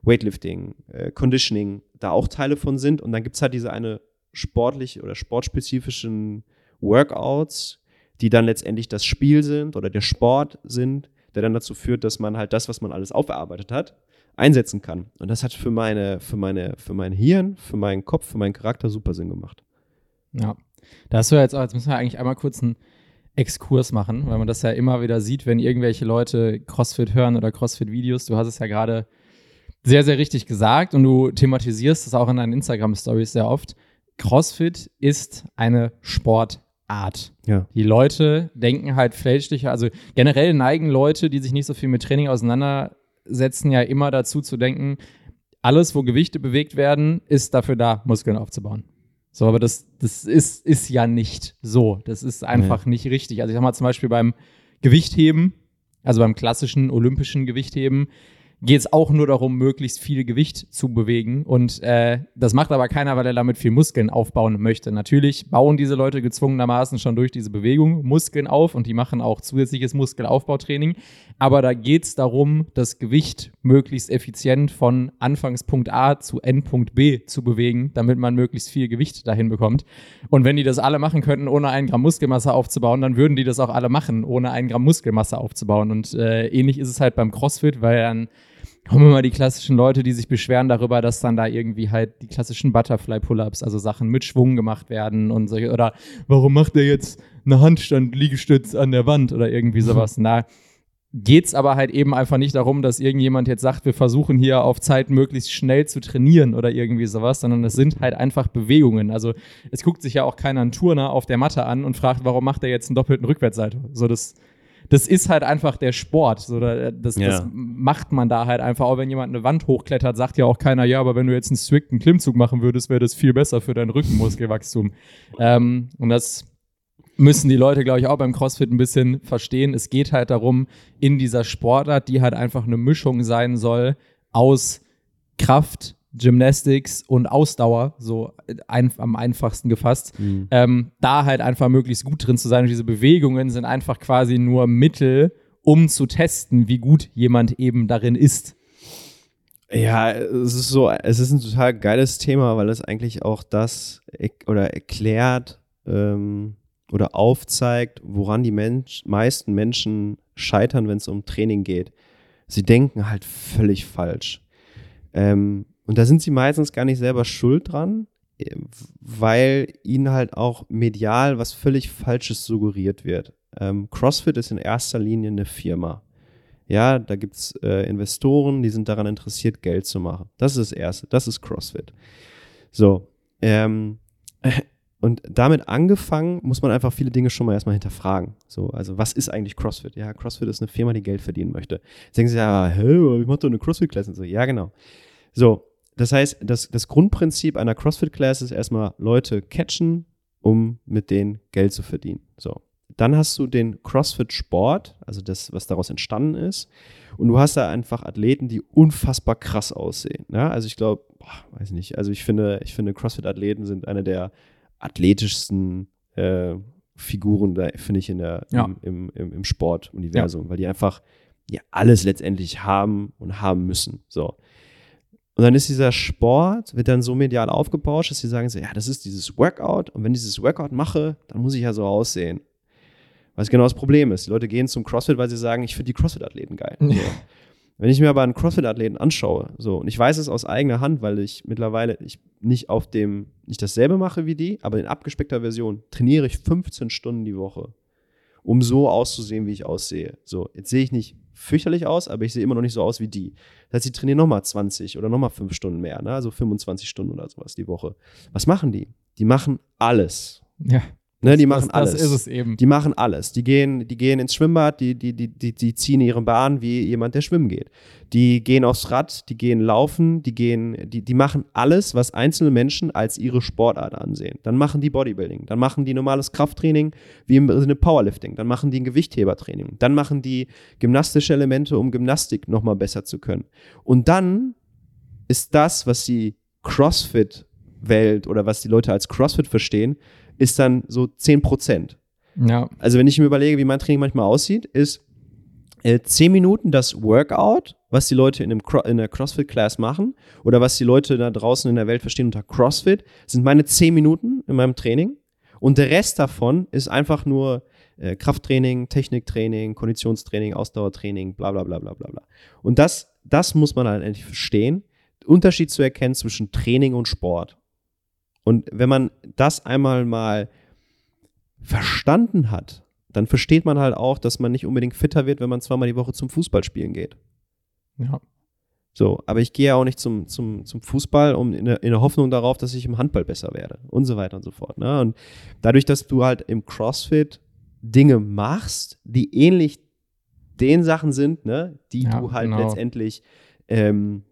Weightlifting, äh, Conditioning, da auch Teile von sind. Und dann gibt es halt diese eine sportlich oder sportspezifischen Workouts, die dann letztendlich das Spiel sind oder der Sport sind, der dann dazu führt, dass man halt das, was man alles aufgearbeitet hat, einsetzen kann. Und das hat für meine, für meine, für mein Hirn, für meinen Kopf, für meinen Charakter super Sinn gemacht. Ja. Da hast du jetzt auch, jetzt müssen wir eigentlich einmal kurz einen Exkurs machen, weil man das ja immer wieder sieht, wenn irgendwelche Leute CrossFit hören oder CrossFit-Videos. Du hast es ja gerade sehr, sehr richtig gesagt und du thematisierst es auch in deinen Instagram-Stories sehr oft. CrossFit ist eine Sportart. Ja. Die Leute denken halt fälschlicher, also generell neigen Leute, die sich nicht so viel mit Training auseinandersetzen, ja immer dazu zu denken, alles, wo Gewichte bewegt werden, ist dafür da, Muskeln aufzubauen. So, aber das, das ist, ist ja nicht so. Das ist einfach nicht richtig. Also ich sag mal zum Beispiel beim Gewichtheben, also beim klassischen olympischen Gewichtheben, geht es auch nur darum, möglichst viel Gewicht zu bewegen. Und äh, das macht aber keiner, weil er damit viel Muskeln aufbauen möchte. Natürlich bauen diese Leute gezwungenermaßen schon durch diese Bewegung Muskeln auf und die machen auch zusätzliches Muskelaufbautraining. Aber da geht es darum, das Gewicht möglichst effizient von Anfangspunkt A zu Endpunkt B zu bewegen, damit man möglichst viel Gewicht dahin bekommt. Und wenn die das alle machen könnten, ohne ein Gramm Muskelmasse aufzubauen, dann würden die das auch alle machen, ohne ein Gramm Muskelmasse aufzubauen. Und äh, ähnlich ist es halt beim CrossFit, weil dann kommen immer die klassischen Leute, die sich beschweren darüber, dass dann da irgendwie halt die klassischen Butterfly-Pull-Ups, also Sachen mit Schwung gemacht werden und solche, oder warum macht der jetzt eine Handstand-Liegestütz an der Wand oder irgendwie sowas. Na, geht's aber halt eben einfach nicht darum, dass irgendjemand jetzt sagt, wir versuchen hier auf Zeit möglichst schnell zu trainieren oder irgendwie sowas, sondern es sind halt einfach Bewegungen. Also es guckt sich ja auch keiner einen Turner auf der Matte an und fragt, warum macht er jetzt einen doppelten Rückwärtssalto? So das das ist halt einfach der Sport. So, da- das, Ja. das macht man da halt einfach. Auch wenn jemand eine Wand hochklettert, sagt ja auch keiner, ja, aber wenn du jetzt einen strikten Klimmzug machen würdest, wäre das viel besser für dein Rückenmuskelwachstum. ähm, und das müssen die Leute, glaube ich, auch beim CrossFit ein bisschen verstehen. Es geht halt darum, in dieser Sportart, die halt einfach eine Mischung sein soll aus Kraft, Gymnastics und Ausdauer, so ein, am einfachsten gefasst, ähm, da halt einfach möglichst gut drin zu sein. Und diese Bewegungen sind einfach quasi nur Mittel, um zu testen, wie gut jemand eben darin ist. Ja, es ist so, es ist ein total geiles Thema, weil es eigentlich auch das er- oder erklärt ähm, oder aufzeigt, woran die Mensch, meisten Menschen scheitern, wenn es um Training geht. Sie denken halt völlig falsch. Ähm, und da sind sie meistens gar nicht selber schuld dran, äh, weil ihnen halt auch medial was völlig Falsches suggeriert wird. Ähm, CrossFit ist in erster Linie eine Firma. Ja, da gibt es äh, Investoren, die sind daran interessiert, Geld zu machen. Das ist das Erste. Das ist CrossFit. So. Ähm, und damit angefangen muss man einfach viele Dinge schon mal erstmal hinterfragen. So, also was ist eigentlich CrossFit? Ja, CrossFit ist eine Firma, die Geld verdienen möchte. Jetzt denken sie ja, hä, ich mach doch eine CrossFit-Klasse. So, ja, genau. So, das heißt, das, das Grundprinzip einer CrossFit-Class ist erstmal Leute catchen, um mit denen Geld zu verdienen. So. Dann hast du den CrossFit-Sport, also das, was daraus entstanden ist. Und du hast da einfach Athleten, die unfassbar krass aussehen. Ja? Also ich glaube, weiß nicht, also ich finde, ich finde, CrossFit-Athleten sind eine der athletischsten äh, Figuren, da finde ich, in der, Ja. im, im, im, Sportuniversum, weil die einfach ja alles letztendlich haben und haben müssen. So. Und dann ist dieser Sport, wird dann so medial aufgebauscht, dass sie sagen so, ja, das ist dieses Workout und wenn ich dieses Workout mache, dann muss ich ja so aussehen. Was genau das Problem ist. Die Leute gehen zum CrossFit, weil sie sagen, ich finde die CrossFit-Athleten geil. So. Wenn ich mir aber einen CrossFit-Athleten anschaue, so, und ich weiß es aus eigener Hand, weil ich mittlerweile ich nicht auf dem, nicht dasselbe mache wie die, aber in abgespeckter Version trainiere ich 15 Stunden die Woche, um so auszusehen, wie ich aussehe. So, jetzt sehe ich nicht fürchterlich aus, aber ich sehe immer noch nicht so aus wie die. Das heißt, die trainieren nochmal 20 oder nochmal 5 Stunden mehr, ne? also 25 Stunden oder sowas die Woche. Was machen die? Die machen alles. Ja. Ne, die machen das, alles. Das ist es eben. Die machen alles. Die gehen, die gehen ins Schwimmbad, die, die, die, die, die ziehen ihre Bahn wie jemand, der schwimmen geht. Die gehen aufs Rad, die gehen laufen, die gehen, die, die machen alles, was einzelne Menschen als ihre Sportart ansehen. Dann machen die Bodybuilding, dann machen die normales Krafttraining wie im Sinne Powerlifting, dann machen die ein Gewichthebertraining, dann machen die gymnastische Elemente, um Gymnastik nochmal besser zu können. Und dann ist das, was die CrossFit-Welt oder was die Leute als CrossFit verstehen, ist dann so 10 Prozent. Ja. Also wenn ich mir überlege, wie mein Training manchmal aussieht, ist äh, 10 Minuten das Workout, was die Leute in, einem Cro in der CrossFit-Class machen oder was die Leute da draußen in der Welt verstehen unter CrossFit, sind meine 10 Minuten in meinem Training. Und der Rest davon ist einfach nur äh, Krafttraining, Techniktraining, Konditionstraining, Ausdauertraining, bla bla bla bla bla bla. Und das, das muss man halt endlich verstehen. Unterschied zu erkennen zwischen Training und Sport. Und wenn man das einmal mal verstanden hat, dann versteht man halt auch, dass man nicht unbedingt fitter wird, wenn man zweimal die Woche zum Fußballspielen geht. Ja. So, aber ich gehe ja auch nicht zum, zum, zum Fußball um in, der, in der Hoffnung darauf, dass ich im Handball besser werde und so weiter und so fort. Ne? Und dadurch, dass du halt im CrossFit Dinge machst, die ähnlich den Sachen sind, ne, die Ja, du halt genau. letztendlich ähm,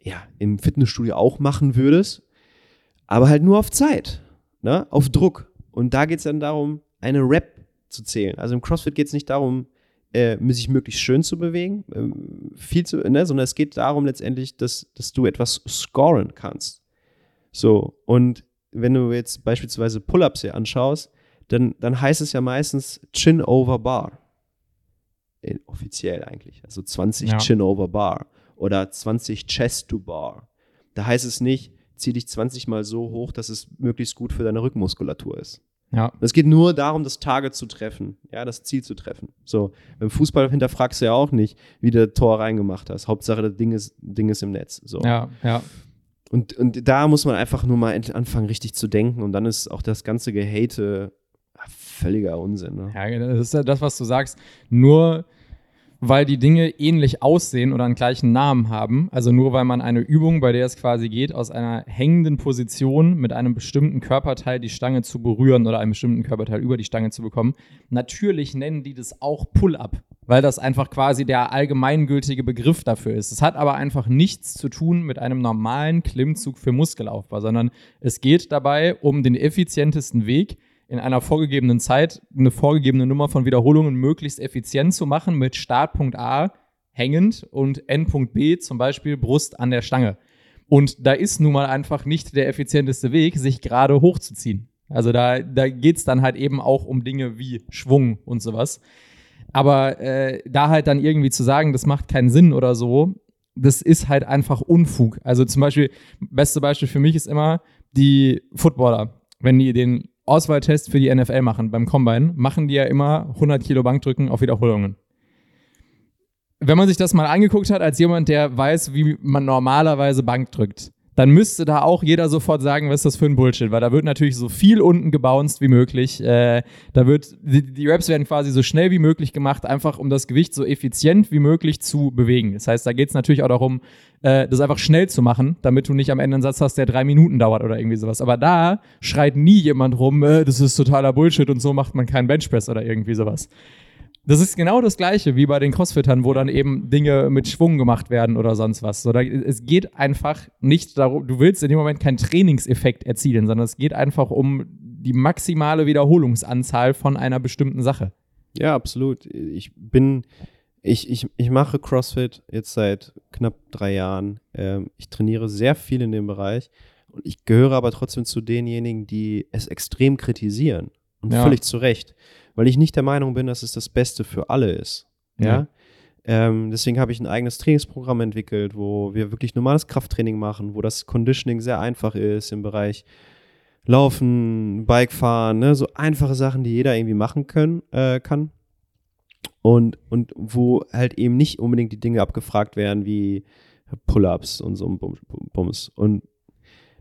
ja, im Fitnessstudio auch machen würdest, aber halt nur auf Zeit, ne, auf Druck. Und da geht es dann darum, eine Rep zu zählen. Also im CrossFit geht es nicht darum, äh, sich möglichst schön zu bewegen, ähm, viel zu, ne, sondern es geht darum letztendlich, dass, dass du etwas scoren kannst. So, und wenn du jetzt beispielsweise Pull-Ups hier anschaust, dann, dann heißt es ja meistens Chin over Bar. Äh, offiziell eigentlich. Also 20 Ja. Chin over Bar oder 20 Chest to Bar. Da heißt es nicht, zieh dich 20 mal so hoch, dass es möglichst gut für deine Rückenmuskulatur ist. Ja. Es geht nur darum, das Target zu treffen, ja, das Ziel zu treffen. So, beim Fußball hinterfragst du ja auch nicht, wie du das Tor reingemacht hast. Hauptsache, das Ding ist, Ding ist im Netz. So. Ja, ja. Und, und da muss man einfach nur mal anfangen, richtig zu denken. Und dann ist auch das ganze Gehate ah, völliger Unsinn. Ne? Ja, das ist ja das, was du sagst. Nur weil die Dinge ähnlich aussehen oder einen gleichen Namen haben, also nur weil man eine Übung, bei der es quasi geht, aus einer hängenden Position mit einem bestimmten Körperteil die Stange zu berühren oder einem bestimmten Körperteil über die Stange zu bekommen, natürlich nennen die das auch Pull-up, weil das einfach quasi der allgemeingültige Begriff dafür ist. Es hat aber einfach nichts zu tun mit einem normalen Klimmzug für Muskelaufbau, sondern es geht dabei um den effizientesten Weg, in einer vorgegebenen Zeit eine vorgegebene Nummer von Wiederholungen möglichst effizient zu machen mit Startpunkt A hängend und Endpunkt B zum Beispiel Brust an der Stange. Und da ist nun mal einfach nicht der effizienteste Weg, sich gerade hochzuziehen. Also da, da geht es dann halt eben auch um Dinge wie Schwung und sowas. Aber äh, da halt dann irgendwie zu sagen, das macht keinen Sinn oder so, das ist halt einfach Unfug. Also zum Beispiel, beste Beispiel für mich ist immer die Footballer. Wenn die den Auswahltest für die NFL machen beim Combine, machen die ja immer 100 Kilo Bankdrücken auf Wiederholungen. Wenn man sich das mal angeguckt hat, als jemand, der weiß, wie man normalerweise Bank drückt, dann müsste da auch jeder sofort sagen, was ist das für ein Bullshit, weil da wird natürlich so viel unten gebounced wie möglich. Äh, da wird, die, die Raps werden quasi so schnell wie möglich gemacht, einfach um das Gewicht so effizient wie möglich zu bewegen. Das heißt, da geht es natürlich auch darum, äh, das einfach schnell zu machen, damit du nicht am Ende einen Satz hast, der drei Minuten dauert oder irgendwie sowas. Aber da schreit nie jemand rum, äh, das ist totaler Bullshit und so macht man keinen Benchpress oder irgendwie sowas. Das ist genau das Gleiche wie bei den Crossfittern, wo dann eben Dinge mit Schwung gemacht werden oder sonst was. So, da, es geht einfach nicht darum, du willst in dem Moment keinen Trainingseffekt erzielen, sondern es geht einfach um die maximale Wiederholungsanzahl von einer bestimmten Sache. Ja, absolut. Ich bin, ich, ich, ich mache CrossFit jetzt seit knapp drei Jahren. Ähm, ich trainiere sehr viel in dem Bereich und ich gehöre aber trotzdem zu denjenigen, die es extrem kritisieren. Und Ja. völlig zu Recht. Weil ich nicht der Meinung bin, dass es das Beste für alle ist. Ja. Ja. Ähm, deswegen habe ich ein eigenes Trainingsprogramm entwickelt, wo wir wirklich normales Krafttraining machen, wo das Conditioning sehr einfach ist im Bereich Laufen, Bikefahren, ne? so einfache Sachen, die jeder irgendwie machen können, äh, kann. und, und wo halt eben nicht unbedingt die Dinge abgefragt werden wie Pull-ups und so ein Bums. Und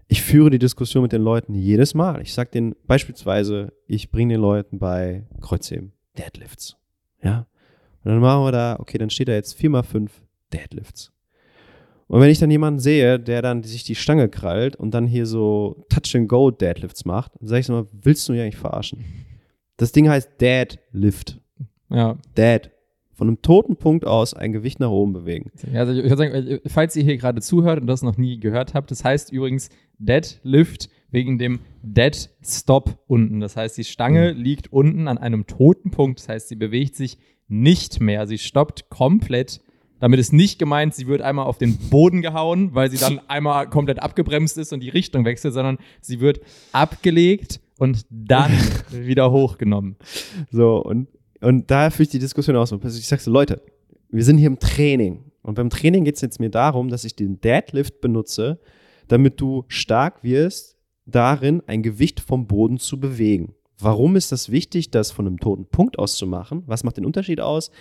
ich führe die Diskussion mit den Leuten jedes Mal. Ich sage denen beispielsweise, ich bringe den Leuten bei Kreuzheben Deadlifts. Ja. Und dann machen wir da, okay, dann steht da jetzt 4x5 Deadlifts. Und wenn ich dann jemanden sehe, der dann sich die Stange krallt und dann hier so Touch-and-Go Deadlifts macht, dann sage ich so mal, willst du mich eigentlich verarschen? Das Ding heißt Deadlift. Ja. Dead. Von einem toten Punkt aus ein Gewicht nach oben bewegen. Also ich würde sagen, falls ihr hier gerade zuhört und das noch nie gehört habt, das heißt übrigens Deadlift wegen dem Dead Stop unten. Das heißt, die Stange mhm. liegt unten an einem toten Punkt. Das heißt, sie bewegt sich nicht mehr. Sie stoppt komplett. Damit ist nicht gemeint, sie wird einmal auf den Boden gehauen, weil sie dann einmal komplett abgebremst ist und die Richtung wechselt, sondern sie wird abgelegt und dann wieder hochgenommen. So, und und da ich die Diskussion aus. Ich sage so, Leute, wir sind hier im Training. Und beim Training geht es jetzt mir darum, dass ich den Deadlift benutze, damit du stark wirst, darin ein Gewicht vom Boden zu bewegen. Warum ist das wichtig, das von einem toten Punkt aus zu machen? Was macht den Unterschied aus?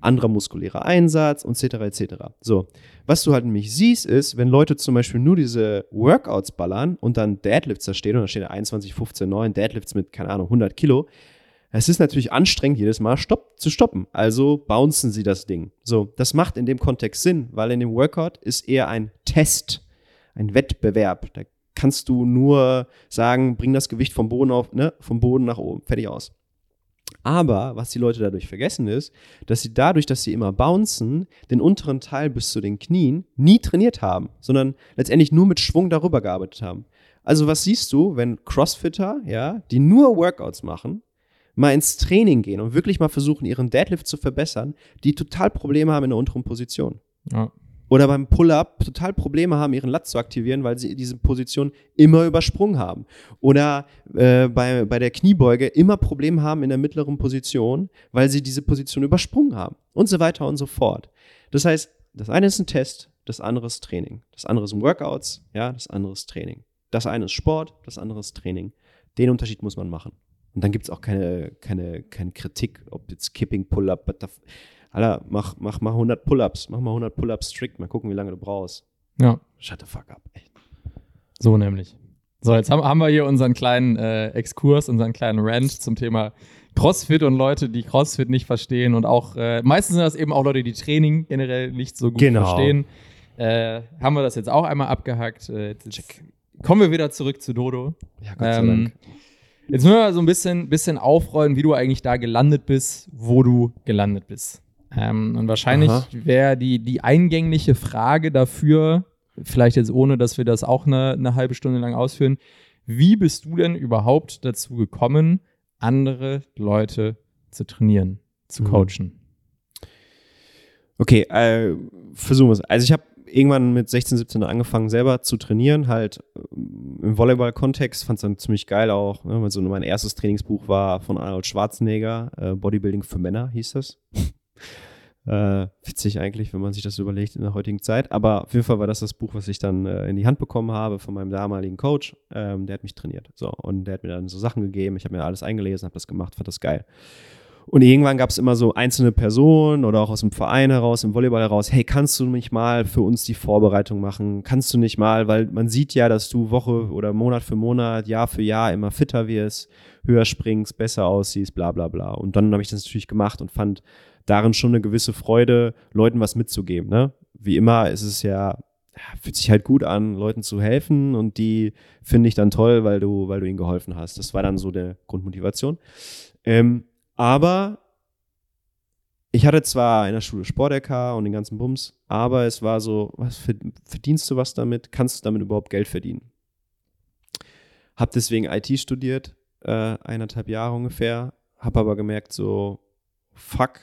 Anderer muskulärer Einsatz und etc. etc. So, was du halt nämlich siehst, ist, wenn Leute zum Beispiel nur diese Workouts ballern und dann Deadlifts da stehen und da steht 21, 15, 9 Deadlifts mit, keine Ahnung, 100 Kilo, es ist natürlich anstrengend, jedes Mal stopp, zu stoppen. Also bouncen sie das Ding. So, das macht in dem Kontext Sinn, weil in dem Workout ist eher ein Test, ein Wettbewerb. Da kannst du nur sagen, bring das Gewicht vom Boden auf, ne, vom Boden nach oben, fertig aus. Aber was die Leute dadurch vergessen ist, dass sie dadurch, dass sie immer bouncen, den unteren Teil bis zu den Knien nie trainiert haben, sondern letztendlich nur mit Schwung darüber gearbeitet haben. Also was siehst du, wenn Crossfitter, ja, die nur Workouts machen, mal ins Training gehen und wirklich mal versuchen, ihren Deadlift zu verbessern, die total Probleme haben in der unteren Position. Ja. Oder beim Pull-up total Probleme haben, ihren Lat zu aktivieren, weil sie diese Position immer übersprungen haben. Oder äh, bei, bei der Kniebeuge immer Probleme haben in der mittleren Position, weil sie diese Position übersprungen haben. Und so weiter und so fort. Das heißt, das eine ist ein Test, das andere ist Training. Das andere sind Workouts, ja, das andere ist Training. Das eine ist Sport, das andere ist Training. Den Unterschied muss man machen. Und dann gibt es auch keine, keine, keine Kritik, ob jetzt Kipping, Pull-Up, Alter, mach, mach mal 100 Pull-Ups, mach mal 100 Pull-Ups strikt, mal gucken, wie lange du brauchst. Ja. Shut the fuck up, echt. So nämlich. So, jetzt haben, haben wir hier unseren kleinen äh, Exkurs, unseren kleinen Rant zum Thema CrossFit und Leute, die CrossFit nicht verstehen und auch, äh, meistens sind das eben auch Leute, die Training generell nicht so gut genau. verstehen. Äh, haben wir das jetzt auch einmal abgehackt. Äh, kommen wir wieder zurück zu Dodo. Ja, Gott sei ähm, Dank. Jetzt müssen wir so ein bisschen, bisschen aufrollen, wie du eigentlich da gelandet bist, wo du gelandet bist. Ähm, und wahrscheinlich wäre die, die eingängliche Frage dafür, vielleicht jetzt ohne, dass wir das auch eine, eine halbe Stunde lang ausführen, wie bist du denn überhaupt dazu gekommen, andere Leute zu trainieren, zu mhm. coachen? Okay, äh, versuchen wir es. Also ich habe irgendwann mit 16, 17 angefangen, selber zu trainieren, halt ähm, im Volleyball-Kontext, fand es dann ziemlich geil auch, ne, weil so mein erstes Trainingsbuch war von Arnold Schwarzenegger, äh, Bodybuilding für Männer hieß das. äh, witzig eigentlich, wenn man sich das überlegt in der heutigen Zeit, aber auf jeden Fall war das das Buch, was ich dann äh, in die Hand bekommen habe von meinem damaligen Coach, ähm, der hat mich trainiert, so, und der hat mir dann so Sachen gegeben, ich habe mir alles eingelesen, habe das gemacht, fand das geil. Und irgendwann gab es immer so einzelne Personen oder auch aus dem Verein heraus, im Volleyball heraus, hey, kannst du nicht mal für uns die Vorbereitung machen? Kannst du nicht mal, weil man sieht ja, dass du Woche oder Monat für Monat, Jahr für Jahr immer fitter wirst, höher springst, besser aussiehst, bla bla bla. Und dann habe ich das natürlich gemacht und fand darin schon eine gewisse Freude, Leuten was mitzugeben. Ne? Wie immer ist es ja, fühlt sich halt gut an, Leuten zu helfen und die finde ich dann toll, weil du, weil du ihnen geholfen hast. Das war dann so der Grundmotivation. Ähm, aber ich hatte zwar in der Schule Sport-LK und den ganzen Bums, aber es war so, was verdienst du was damit? Kannst du damit überhaupt Geld verdienen? Hab deswegen IT studiert, äh, eineinhalb Jahre ungefähr, hab aber gemerkt so, fuck,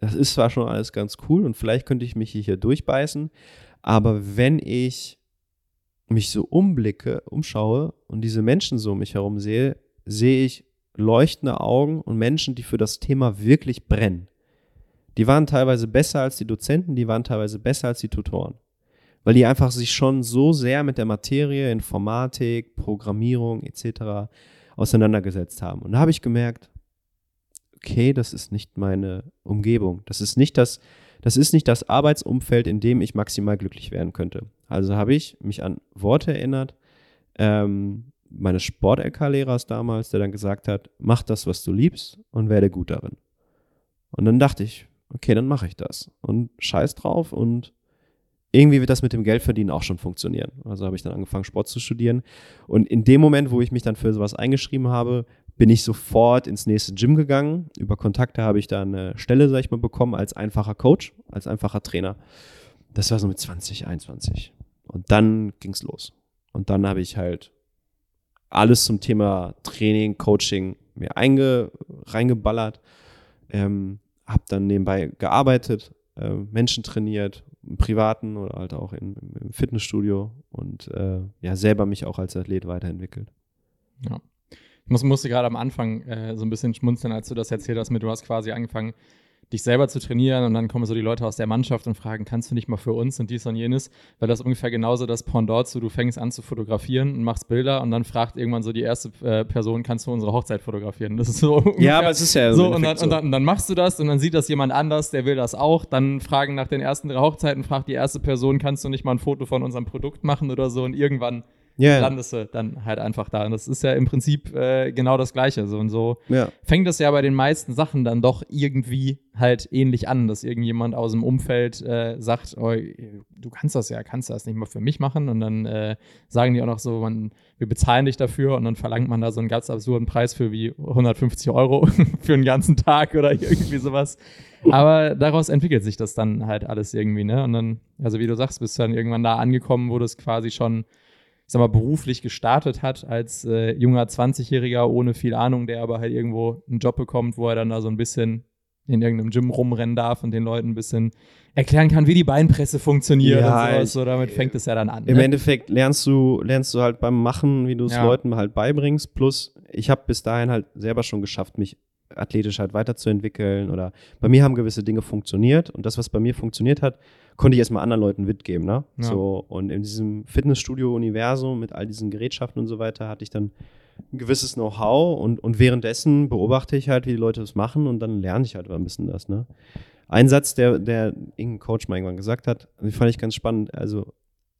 das ist zwar schon alles ganz cool und vielleicht könnte ich mich hier durchbeißen, aber wenn ich mich so umblicke, umschaue und diese Menschen so um mich herum sehe, sehe ich leuchtende Augen und Menschen, die für das Thema wirklich brennen. Die waren teilweise besser als die Dozenten, die waren teilweise besser als die Tutoren. Weil die einfach sich schon so sehr mit der Materie, Informatik, Programmierung etc. auseinandergesetzt haben. Und da habe ich gemerkt, okay, das ist nicht meine Umgebung. Das ist nicht das, das ist nicht das Arbeitsumfeld, in dem ich maximal glücklich werden könnte. Also habe ich mich an Worte erinnert, ähm, meines Sport-LK-Lehrers damals, der dann gesagt hat, mach das, was du liebst und werde gut darin. Und dann dachte ich, okay, dann mache ich das und scheiß drauf und irgendwie wird das mit dem Geldverdienen auch schon funktionieren. Also habe ich dann angefangen, Sport zu studieren. Und in dem Moment, wo ich mich dann für sowas eingeschrieben habe, bin ich sofort ins nächste Gym gegangen. Über Kontakte habe ich da eine Stelle, sag ich mal, bekommen als einfacher Coach, als einfacher Trainer. Das war so mit 20, 21. Und dann ging es los. Und dann habe ich halt alles zum Thema Training, Coaching mir einge, reingeballert. Ähm, habe dann nebenbei gearbeitet, äh, Menschen trainiert, im privaten oder halt auch in, im Fitnessstudio und äh, ja, selber mich auch als Athlet weiterentwickelt. Ja. Ich musste gerade am Anfang äh, so ein bisschen schmunzeln, als du das erzählt hast, mit du hast quasi angefangen, dich selber zu trainieren und dann kommen so die Leute aus der Mannschaft und fragen, kannst du nicht mal für uns und dies und jenes, weil das ungefähr genauso das Pendant zu, du fängst an zu fotografieren und machst Bilder und dann fragt irgendwann so die erste äh, Person, kannst du unsere Hochzeit fotografieren? Das ist so Ja, aber es ist ja so und dann, so. Und, dann, und dann machst du das und dann sieht das jemand anders, der will das auch, dann fragen nach den ersten drei Hochzeiten, fragt die erste Person, kannst du nicht mal ein Foto von unserem Produkt machen oder so und irgendwann yeah. landest du dann halt einfach da. Und das ist ja im Prinzip äh, genau das Gleiche. So und so ja. fängt es ja bei den meisten Sachen dann doch irgendwie halt ähnlich an, dass irgendjemand aus dem Umfeld äh, sagt, oh, du kannst das ja, kannst das nicht mal für mich machen. Und dann äh, sagen die auch noch so, man, wir bezahlen dich dafür und dann verlangt man da so einen ganz absurden Preis für wie 150 Euro für einen ganzen Tag oder irgendwie sowas. Aber daraus entwickelt sich das dann halt alles irgendwie, ne? Und dann, also wie du sagst, bist du dann irgendwann da angekommen, wo das quasi schon sag mal, beruflich gestartet hat als äh, junger 20-Jähriger ohne viel Ahnung, der aber halt irgendwo einen Job bekommt, wo er dann da so ein bisschen in irgendeinem Gym rumrennen darf und den Leuten ein bisschen erklären kann, wie die Beinpresse funktioniert ja, und sowas. So, damit fängt es ja dann an. Im ne? Endeffekt lernst du, lernst du halt beim Machen, wie du es ja. Leuten halt beibringst. Plus, ich habe bis dahin halt selber schon geschafft, mich athletisch halt weiterzuentwickeln oder bei mir haben gewisse Dinge funktioniert und das, was bei mir funktioniert hat, konnte ich erstmal anderen Leuten mitgeben, ne? Ja. So, und in diesem Fitnessstudio-Universum mit all diesen Gerätschaften und so weiter hatte ich dann ein gewisses Know-how und, und währenddessen beobachte ich halt, wie die Leute das machen und dann lerne ich halt ein bisschen das, ne? Ein Satz, der, der irgendein Coach mal irgendwann gesagt hat, den fand ich ganz spannend, also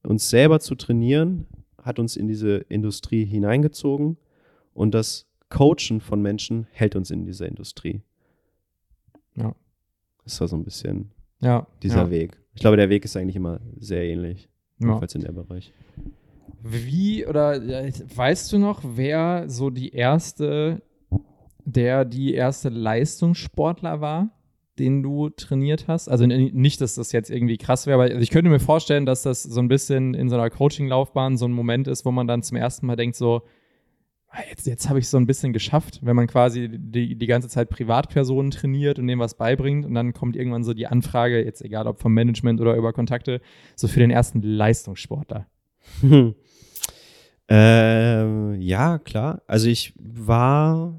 uns selber zu trainieren, hat uns in diese Industrie hineingezogen und das Coachen von Menschen hält uns in dieser Industrie. Ja. Das war so ein bisschen ja, dieser ja. Weg. Ich glaube, der Weg ist eigentlich immer sehr ähnlich. Ja. Jedenfalls in dem Bereich. Wie oder weißt du noch, wer so die erste, der die erste Leistungssportler war, den du trainiert hast? Also nicht, dass das jetzt irgendwie krass wäre, aber ich könnte mir vorstellen, dass das so ein bisschen in so einer Coaching-Laufbahn so ein Moment ist, wo man dann zum ersten Mal denkt, so, jetzt, jetzt habe ich es so ein bisschen geschafft, wenn man quasi die, die ganze Zeit Privatpersonen trainiert und denen was beibringt und dann kommt irgendwann so die Anfrage, jetzt egal ob vom Management oder über Kontakte, so für den ersten Leistungssportler. Hm. Äh, ja, klar. Also ich war,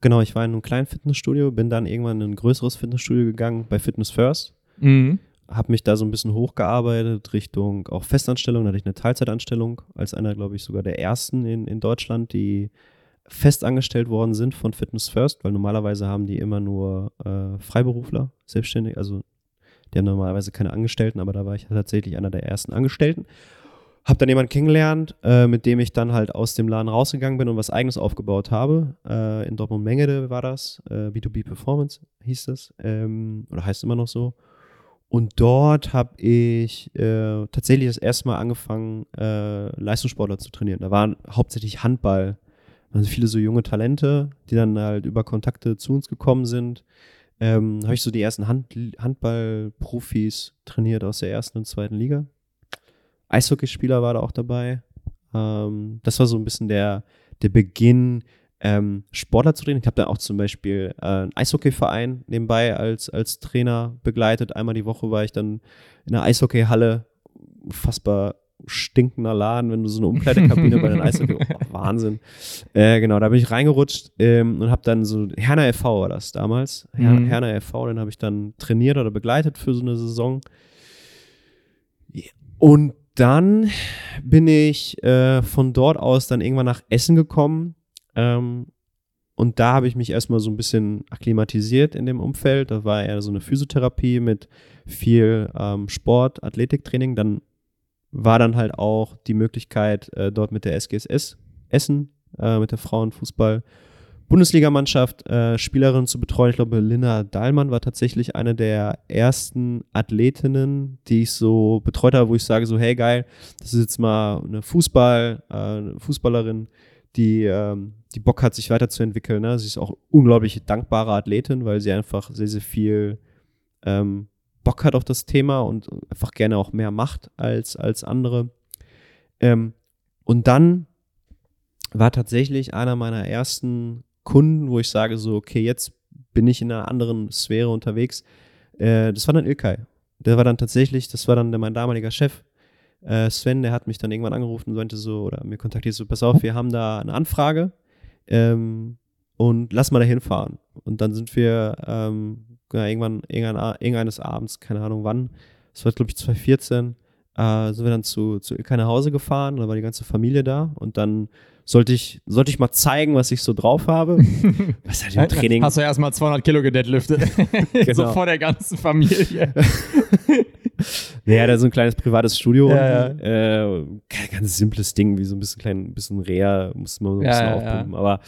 genau, ich war in einem kleinen Fitnessstudio, bin dann irgendwann in ein größeres Fitnessstudio gegangen bei Fitness First. Mhm habe mich da so ein bisschen hochgearbeitet Richtung auch Festanstellung. Da hatte ich eine Teilzeitanstellung als einer, glaube ich, sogar der ersten in, in Deutschland, die festangestellt worden sind von Fitness First, weil normalerweise haben die immer nur äh, Freiberufler, selbstständig, also die haben normalerweise keine Angestellten, aber da war ich tatsächlich einer der ersten Angestellten. Hab dann jemanden kennengelernt, äh, mit dem ich dann halt aus dem Laden rausgegangen bin und was Eigenes aufgebaut habe. Äh, in Dortmund-Mengede war das, B2B äh, Performance hieß das, ähm, oder heißt immer noch so. Und dort habe ich äh, tatsächlich das erste Mal angefangen, äh, Leistungssportler zu trainieren. Da waren hauptsächlich Handball. Waren viele so junge Talente, die dann halt über Kontakte zu uns gekommen sind. Ähm, habe ich so die ersten Hand Handball-Profis trainiert aus der ersten und zweiten Liga. Eishockeyspieler war da auch dabei. Ähm, das war so ein bisschen der, der Beginn ähm, Sportler zu trainieren. Ich habe da auch zum Beispiel äh, einen Eishockeyverein nebenbei als, als Trainer begleitet. Einmal die Woche war ich dann in der Eishockeyhalle. Unfassbar stinkender Laden, wenn du so eine Umkleidekabine bei den Eishockey. Oh, Wahnsinn. Äh, genau, da bin ich reingerutscht ähm, und habe dann so, Herner e.V. war das damals. Her mhm. Herner e.V., den habe ich dann trainiert oder begleitet für so eine Saison. Und dann bin ich äh, von dort aus dann irgendwann nach Essen gekommen ähm, und da habe ich mich erstmal so ein bisschen akklimatisiert in dem Umfeld. Da war eher so eine Physiotherapie mit viel ähm, Sport, Athletiktraining. Dann war dann halt auch die Möglichkeit, äh, dort mit der SGSS Essen, äh, mit der Frauenfußball Bundesligamannschaft äh, Spielerinnen zu betreuen. Ich glaube, Linda Dahlmann war tatsächlich eine der ersten Athletinnen, die ich so betreut habe, wo ich sage so, hey geil, das ist jetzt mal eine Fußball, äh, eine Fußballerin, die, ähm, die Bock hat, sich weiterzuentwickeln. Ne? Sie ist auch unglaublich dankbare Athletin, weil sie einfach sehr, sehr viel ähm, Bock hat auf das Thema und einfach gerne auch mehr macht als, als andere. Ähm, und dann war tatsächlich einer meiner ersten Kunden, wo ich sage so, okay, jetzt bin ich in einer anderen Sphäre unterwegs. Äh, das war dann Ilkay. Der war dann tatsächlich, das war dann mein damaliger Chef, äh, Sven, der hat mich dann irgendwann angerufen und meinte so, oder mir kontaktiert so, pass auf, wir haben da eine Anfrage ähm, und lass mal da hinfahren. Und dann sind wir ähm, ja, irgendwann, irgendein, irgendeines Abends, keine Ahnung wann, das war glaube ich 2014, äh, sind wir dann zu, zu Ilkay nach Hause gefahren, da war die ganze Familie da und dann sollte ich, sollte ich mal zeigen, was ich so drauf habe. Was halt im Training. Hast du erstmal 200 Kilo gedeadliftet. genau. so vor der ganzen Familie. naja, da so ein kleines privates Studio. Ja, ja. Äh, ganz simples Ding, wie so ein bisschen klein, bisschen Reha, muss man so ein bisschen ja, aufpumpen. Aber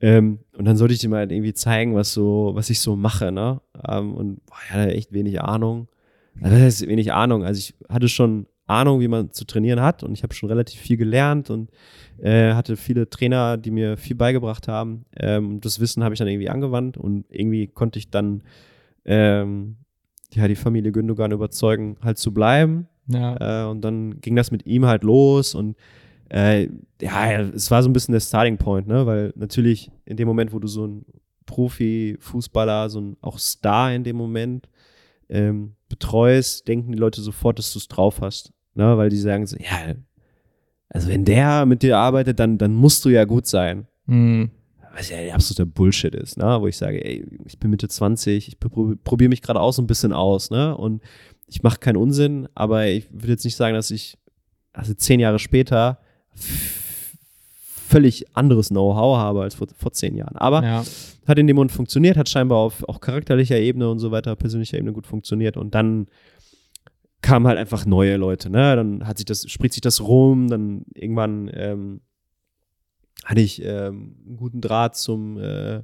ähm, und dann sollte ich dir mal halt irgendwie zeigen, was so, was ich so mache, ne? Ähm, und boah, ich hatte echt wenig Ahnung. Also, das heißt wenig Ahnung. Also ich hatte schon Ahnung, wie man zu trainieren hat und ich habe schon relativ viel gelernt und äh, hatte viele Trainer, die mir viel beigebracht haben. Ähm, das Wissen habe ich dann irgendwie angewandt und irgendwie konnte ich dann ähm, ja, die Familie Gündogan überzeugen, halt zu bleiben. Ja. Äh, und dann ging das mit ihm halt los und äh, ja, es war so ein bisschen der Starting Point, ne? Weil natürlich in dem Moment, wo du so ein Profi-Fußballer, so ein auch Star in dem Moment ähm, betreust, denken die Leute sofort, dass du es drauf hast. Ne? Weil die sagen so, ja, also wenn der mit dir arbeitet, dann, dann musst du ja gut sein. Mhm. Was ja absoluter Bullshit ist, ne? Wo ich sage, ey, ich bin Mitte 20, ich probiere mich gerade auch so ein bisschen aus, ne? Und ich mache keinen Unsinn, aber ich würde jetzt nicht sagen, dass ich, also zehn Jahre später, völlig anderes Know-how habe als vor, vor zehn Jahren. Aber ja. hat in dem Moment funktioniert, hat scheinbar auf auch charakterlicher Ebene und so weiter, persönlicher Ebene gut funktioniert. Und dann kamen halt einfach neue Leute, ne? Dann hat sich das, spricht sich das rum, dann irgendwann ähm, hatte ich ähm, einen guten Draht zum äh,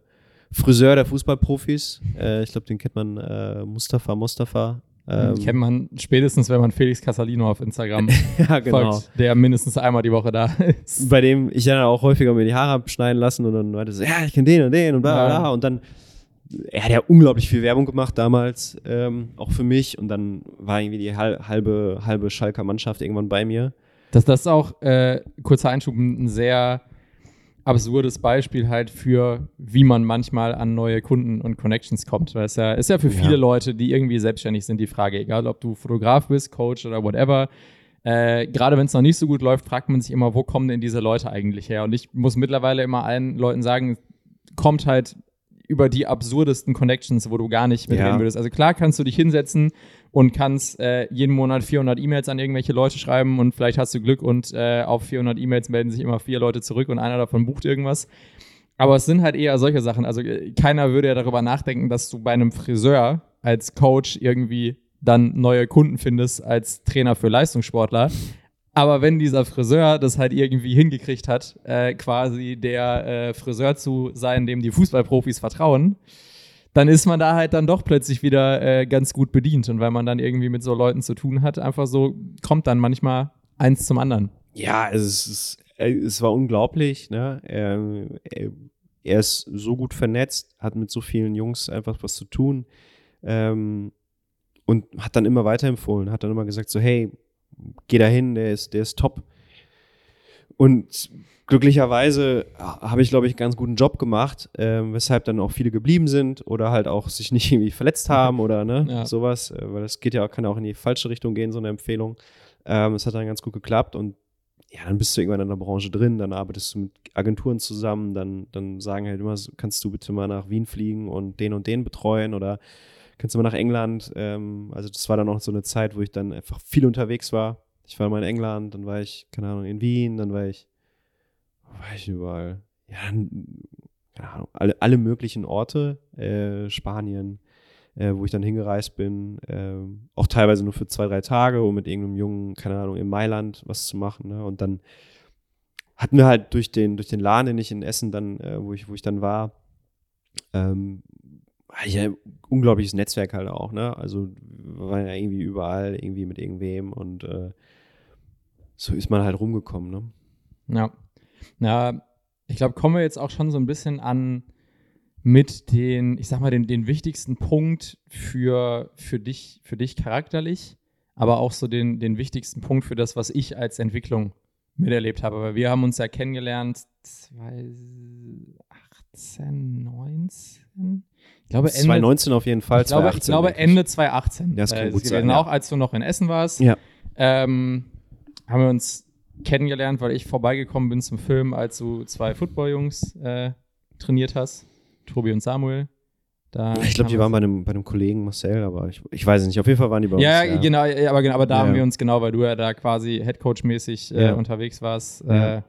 Friseur der Fußballprofis. Äh, ich glaube, den kennt man, äh, Mustafa Mustafa. Ähm, kennt man spätestens, wenn man Felix Casalino auf Instagram ja, genau. folgt, der mindestens einmal die Woche da ist. Bei dem ich dann auch häufiger mir die Haare abschneiden lassen und dann meinte so, ja, ich kenne den und den und bla bla. Ja. Und dann er hat ja unglaublich viel Werbung gemacht damals, ähm, auch für mich. Und dann war irgendwie die halbe, halbe Schalker Mannschaft irgendwann bei mir. Das, das ist auch, äh, kurzer Einschub, ein sehr absurdes Beispiel halt für, wie man manchmal an neue Kunden und Connections kommt. Weil es ja, ist ja für viele ja. Leute, die irgendwie selbstständig sind, die Frage, egal ob du Fotograf bist, Coach oder whatever. Äh, Gerade wenn es noch nicht so gut läuft, fragt man sich immer, wo kommen denn diese Leute eigentlich her? Und ich muss mittlerweile immer allen Leuten sagen, kommt halt über die absurdesten Connections, wo du gar nicht mitreden ja. würdest. Also klar kannst du dich hinsetzen und kannst äh, jeden Monat 400 E-Mails an irgendwelche Leute schreiben und vielleicht hast du Glück und äh, auf 400 E-Mails melden sich immer vier Leute zurück und einer davon bucht irgendwas. Aber es sind halt eher solche Sachen. Also äh, keiner würde ja darüber nachdenken, dass du bei einem Friseur als Coach irgendwie dann neue Kunden findest als Trainer für Leistungssportler. Aber wenn dieser Friseur das halt irgendwie hingekriegt hat, äh, quasi der äh, Friseur zu sein, dem die Fußballprofis vertrauen, dann ist man da halt dann doch plötzlich wieder äh, ganz gut bedient. Und weil man dann irgendwie mit so Leuten zu tun hat, einfach so kommt dann manchmal eins zum anderen. Ja, es, ist, äh, es war unglaublich. Ne? Er, er, ist so gut vernetzt, hat mit so vielen Jungs einfach was zu tun. Ähm, und hat dann immer weiterempfohlen, hat dann immer gesagt so, hey, geh dahin, der ist, der ist top. Und glücklicherweise habe ich, glaube ich, einen ganz guten Job gemacht, äh, weshalb dann auch viele geblieben sind oder halt auch sich nicht irgendwie verletzt haben oder ne, ja. sowas, äh, weil das geht ja kann ja auch in die falsche Richtung gehen, so eine Empfehlung. Ähm, es hat dann ganz gut geklappt und ja, dann bist du irgendwann in der Branche drin, dann arbeitest du mit Agenturen zusammen, dann, dann sagen halt immer, kannst du bitte mal nach Wien fliegen und den und den betreuen oder kannst du mal nach England. Ähm, also das war dann auch so eine Zeit, wo ich dann einfach viel unterwegs war. Ich war mal in England, dann war ich, keine Ahnung, in Wien, dann war ich, war ich überall? Ja, keine Ahnung, alle, alle möglichen Orte, äh, Spanien, äh, wo ich dann hingereist bin, äh, auch teilweise nur für zwei, drei Tage, um mit irgendeinem Jungen, keine Ahnung, in Mailand was zu machen. Ne? Und dann hatten wir halt durch den, durch den Laden, den ich in Essen dann, äh, wo, ich, wo ich dann war, ähm, ja, ein unglaubliches Netzwerk halt auch, ne? Also wir waren ja irgendwie überall, irgendwie mit irgendwem und äh, so ist man halt rumgekommen, ne? Ja. Ja, ich glaube, kommen wir jetzt auch schon so ein bisschen an mit den, ich sag mal, den, den wichtigsten Punkt für, für dich, für dich charakterlich, aber auch so den, den wichtigsten Punkt für das, was ich als Entwicklung miterlebt habe. Weil wir haben uns ja kennengelernt 2018, 19. Ich glaube Ende 2019 auf jeden Fall. Ich glaube, 2018, ich glaube Ende 2018. Ja, das kann äh, gut sein. Ja. Auch als du noch in Essen warst, ja. ähm, haben wir uns kennengelernt, weil ich vorbeigekommen bin zum Film, als du zwei Football-Jungs äh, trainiert hast. Tobi und Samuel. Da ich glaube, die waren bei einem, bei einem Kollegen Marcel, aber ich, ich weiß es nicht. Auf jeden Fall waren die bei ja, uns. Ja, genau, aber, genau, aber da ja. haben wir uns genau, weil du ja da quasi Headcoach-mäßig äh, unterwegs warst, äh,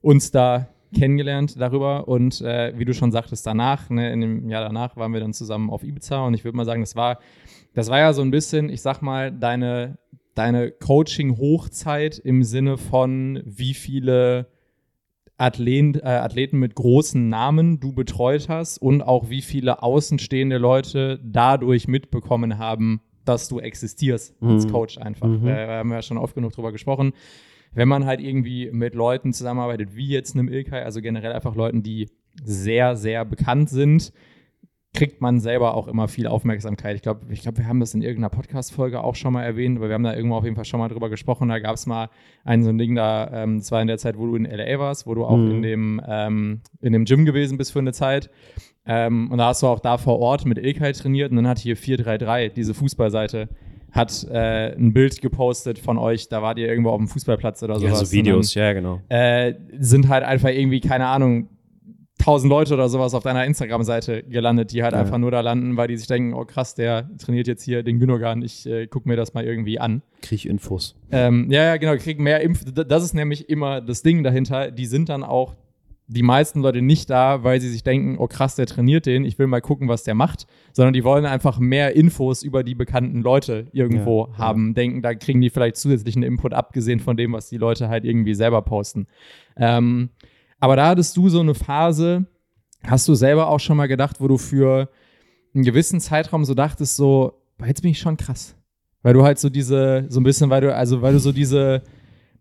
uns da kennengelernt darüber und äh, wie du schon sagtest, danach, ne, in dem Jahr danach waren wir dann zusammen auf Ibiza und ich würde mal sagen, das war, das war ja so ein bisschen, ich sag mal, deine, deine Coaching-Hochzeit im Sinne von, wie viele Athleten, äh, Athleten mit großen Namen du betreut hast und auch wie viele außenstehende Leute dadurch mitbekommen haben, dass du existierst mhm. als Coach einfach. Mhm. Äh, haben wir ja schon oft genug drüber gesprochen. Wenn man halt irgendwie mit Leuten zusammenarbeitet, wie jetzt einem Ilkay, also generell einfach Leuten, die sehr, sehr bekannt sind, kriegt man selber auch immer viel Aufmerksamkeit. Ich glaube, ich glaub, wir haben das in irgendeiner Podcast-Folge auch schon mal erwähnt, aber wir haben da irgendwo auf jeden Fall schon mal drüber gesprochen. Da gab es mal ein so ein Ding da, ähm, das war in der Zeit, wo du in LA warst, wo du auch mhm. in, dem, ähm, in dem Gym gewesen bist für eine Zeit. Ähm, und da hast du auch da vor Ort mit Ilkay trainiert und dann hat hier 433, diese Fußballseite, hat äh, ein Bild gepostet von euch, da wart ihr irgendwo auf dem Fußballplatz oder sowas. Ja, so Videos, dann, ja, genau. Äh, sind halt einfach irgendwie, keine Ahnung, tausend Leute oder sowas auf deiner Instagram-Seite gelandet, die halt ja. einfach nur da landen, weil die sich denken, oh krass, der trainiert jetzt hier den Gündogan, ich äh, gucke mir das mal irgendwie an. Krieg Infos. Ähm, ja, ja, genau, krieg mehr Infos. Das ist nämlich immer das Ding dahinter. Die sind dann auch die meisten Leute nicht da, weil sie sich denken, oh krass, der trainiert den, ich will mal gucken, was der macht, sondern die wollen einfach mehr Infos über die bekannten Leute irgendwo ja, haben, ja. denken, da kriegen die vielleicht zusätzlichen Input, abgesehen von dem, was die Leute halt irgendwie selber posten. Ähm, aber da hattest du so eine Phase, hast du selber auch schon mal gedacht, wo du für einen gewissen Zeitraum so dachtest, so, jetzt bin ich schon krass. Weil du halt so diese, so ein bisschen, weil du, also weil du so diese,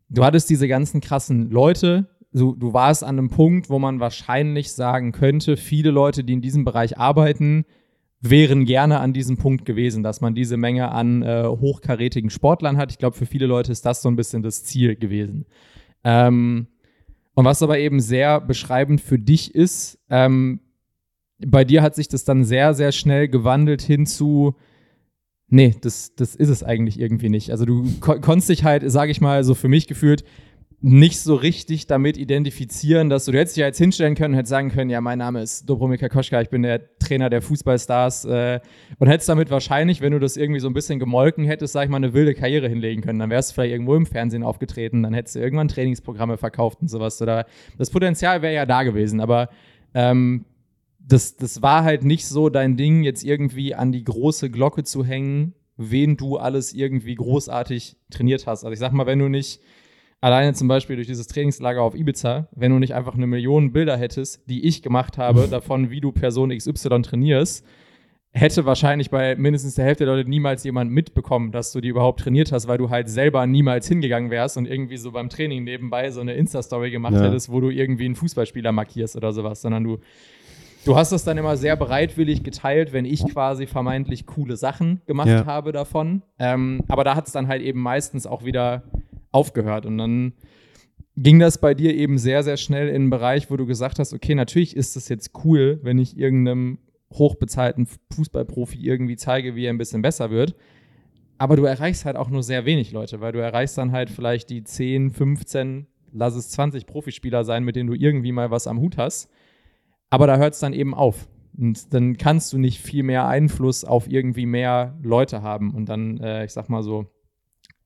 du hattest diese ganzen krassen Leute, du, du warst an einem Punkt, wo man wahrscheinlich sagen könnte, viele Leute, die in diesem Bereich arbeiten, wären gerne an diesem Punkt gewesen, dass man diese Menge an äh, hochkarätigen Sportlern hat. Ich glaube, für viele Leute ist das so ein bisschen das Ziel gewesen. Ähm, und was aber eben sehr beschreibend für dich ist, ähm, bei dir hat sich das dann sehr, sehr schnell gewandelt hin zu, nee, das, das ist es eigentlich irgendwie nicht. Also du kon konntest dich halt, sage ich mal, so für mich gefühlt, nicht so richtig damit identifizieren, dass du, du hättest dich jetzt hinstellen können und hättest sagen können, ja, mein Name ist Dobromir Kakoschka, ich bin der Trainer der Fußballstars äh, und hättest damit wahrscheinlich, wenn du das irgendwie so ein bisschen gemolken hättest, sag ich mal, eine wilde Karriere hinlegen können. Dann wärst du vielleicht irgendwo im Fernsehen aufgetreten, dann hättest du irgendwann Trainingsprogramme verkauft und sowas. Oder das Potenzial wäre ja da gewesen, aber ähm, das, das war halt nicht so dein Ding, jetzt irgendwie an die große Glocke zu hängen, wen du alles irgendwie großartig trainiert hast. Also ich sag mal, wenn du nicht alleine zum Beispiel durch dieses Trainingslager auf Ibiza, wenn du nicht einfach eine Million Bilder hättest, die ich gemacht habe, davon, wie du Person XY trainierst, hätte wahrscheinlich bei mindestens der Hälfte der Leute niemals jemand mitbekommen, dass du die überhaupt trainiert hast, weil du halt selber niemals hingegangen wärst und irgendwie so beim Training nebenbei so eine Insta-Story gemacht ja. hättest, wo du irgendwie einen Fußballspieler markierst oder sowas, sondern du, du hast das dann immer sehr bereitwillig geteilt, wenn ich quasi vermeintlich coole Sachen gemacht ja. habe davon. Ähm, aber da hat es dann halt eben meistens auch wieder aufgehört. Und dann ging das bei dir eben sehr, sehr schnell in einen Bereich, wo du gesagt hast, okay, natürlich ist es jetzt cool, wenn ich irgendeinem hochbezahlten Fußballprofi irgendwie zeige, wie er ein bisschen besser wird. Aber du erreichst halt auch nur sehr wenig Leute, weil du erreichst dann halt vielleicht die 10, 15, lass es 20 Profispieler sein, mit denen du irgendwie mal was am Hut hast. Aber da hört es dann eben auf. Und dann kannst du nicht viel mehr Einfluss auf irgendwie mehr Leute haben. Und dann, äh, ich sag mal so,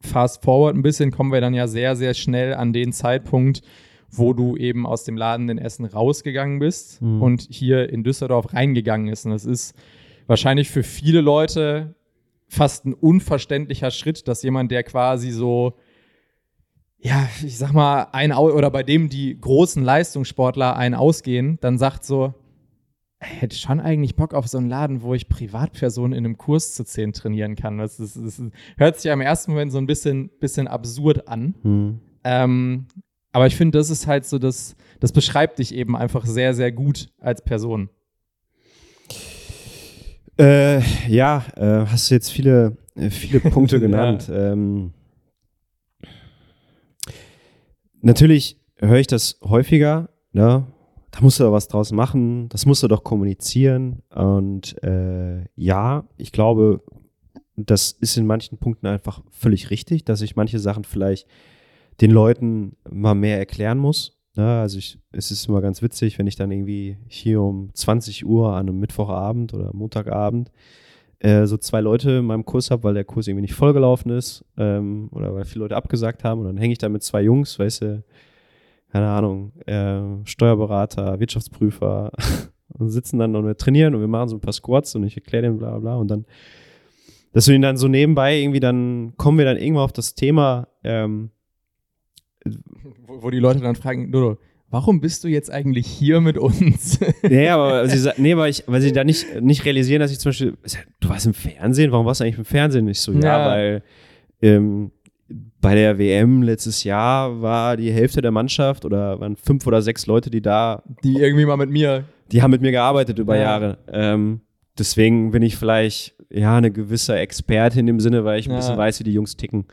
fast forward ein bisschen, kommen wir dann ja sehr, sehr schnell an den Zeitpunkt, wo du eben aus dem Laden in Essen rausgegangen bist Mhm. und hier in Düsseldorf reingegangen ist. Und das ist wahrscheinlich für viele Leute fast ein unverständlicher Schritt, dass jemand, der quasi so, ja, ich sag mal, ein Au oder bei dem die großen Leistungssportler ein ausgehen, dann sagt so, hätte schon eigentlich Bock auf so einen Laden, wo ich Privatpersonen in einem Kurs zu 10 trainieren kann. Das, ist, das hört sich am ersten Moment so ein bisschen, bisschen absurd an. Hm. Ähm, aber ich finde, das ist halt so, das, das beschreibt dich eben einfach sehr, sehr gut als Person. Äh, ja, äh, hast du jetzt viele, äh, viele Punkte Ja. genannt. ähm, natürlich höre ich das häufiger, ne? Da musst du doch was draus machen, das musst du doch kommunizieren. Und äh, ja, ich glaube, das ist in manchen Punkten einfach völlig richtig, dass ich manche Sachen vielleicht den Leuten mal mehr erklären muss. Ne? Also ich, es ist immer ganz witzig, wenn ich dann irgendwie hier um 20 Uhr an einem Mittwochabend oder Montagabend äh, so zwei Leute in meinem Kurs habe, weil der Kurs irgendwie nicht vollgelaufen ist ähm, oder weil viele Leute abgesagt haben. Und dann hänge ich da mit zwei Jungs, weißt du, keine Ahnung, äh, Steuerberater, Wirtschaftsprüfer und sitzen dann und wir trainieren und wir machen so ein paar Squats und ich erkläre denen bla bla und dann, dass wir ihn dann so nebenbei irgendwie dann, kommen wir dann irgendwann auf das Thema, ähm, Wo, wo die Leute dann fragen, Dodo, warum bist du jetzt eigentlich hier mit uns? Nee, aber sie, nee, weil, ich, weil sie da nicht, nicht realisieren, dass ich zum Beispiel, du warst im Fernsehen, warum warst du eigentlich im Fernsehen? Ich so, ja, Ja. weil ähm, bei der WM letztes Jahr war die Hälfte der Mannschaft oder waren fünf oder sechs Leute, die da, die irgendwie mal mit mir. die haben mit mir gearbeitet über Ja. Jahre. Ähm, deswegen bin ich vielleicht, ja, eine gewisse Experte in dem Sinne, weil ich ein Ja. bisschen weiß, wie die Jungs ticken.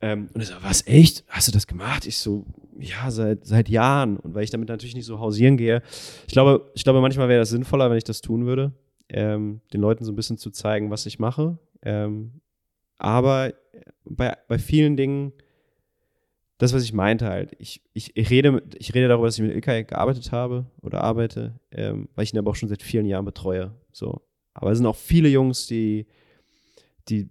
Ähm, und ich so, was, echt? Hast du das gemacht? Ich so, ja, seit, seit Jahren. Und weil ich damit natürlich nicht so hausieren gehe. Ich glaube, ich glaube manchmal wäre das sinnvoller, wenn ich das tun würde, ähm, den Leuten so ein bisschen zu zeigen, was ich mache. Ähm, aber bei, bei vielen Dingen, das, was ich meinte halt, ich, ich, ich, rede, ich rede darüber, dass ich mit Ilkay gearbeitet habe oder arbeite, ähm, weil ich ihn aber auch schon seit vielen Jahren betreue. So. Aber es sind auch viele Jungs, die, die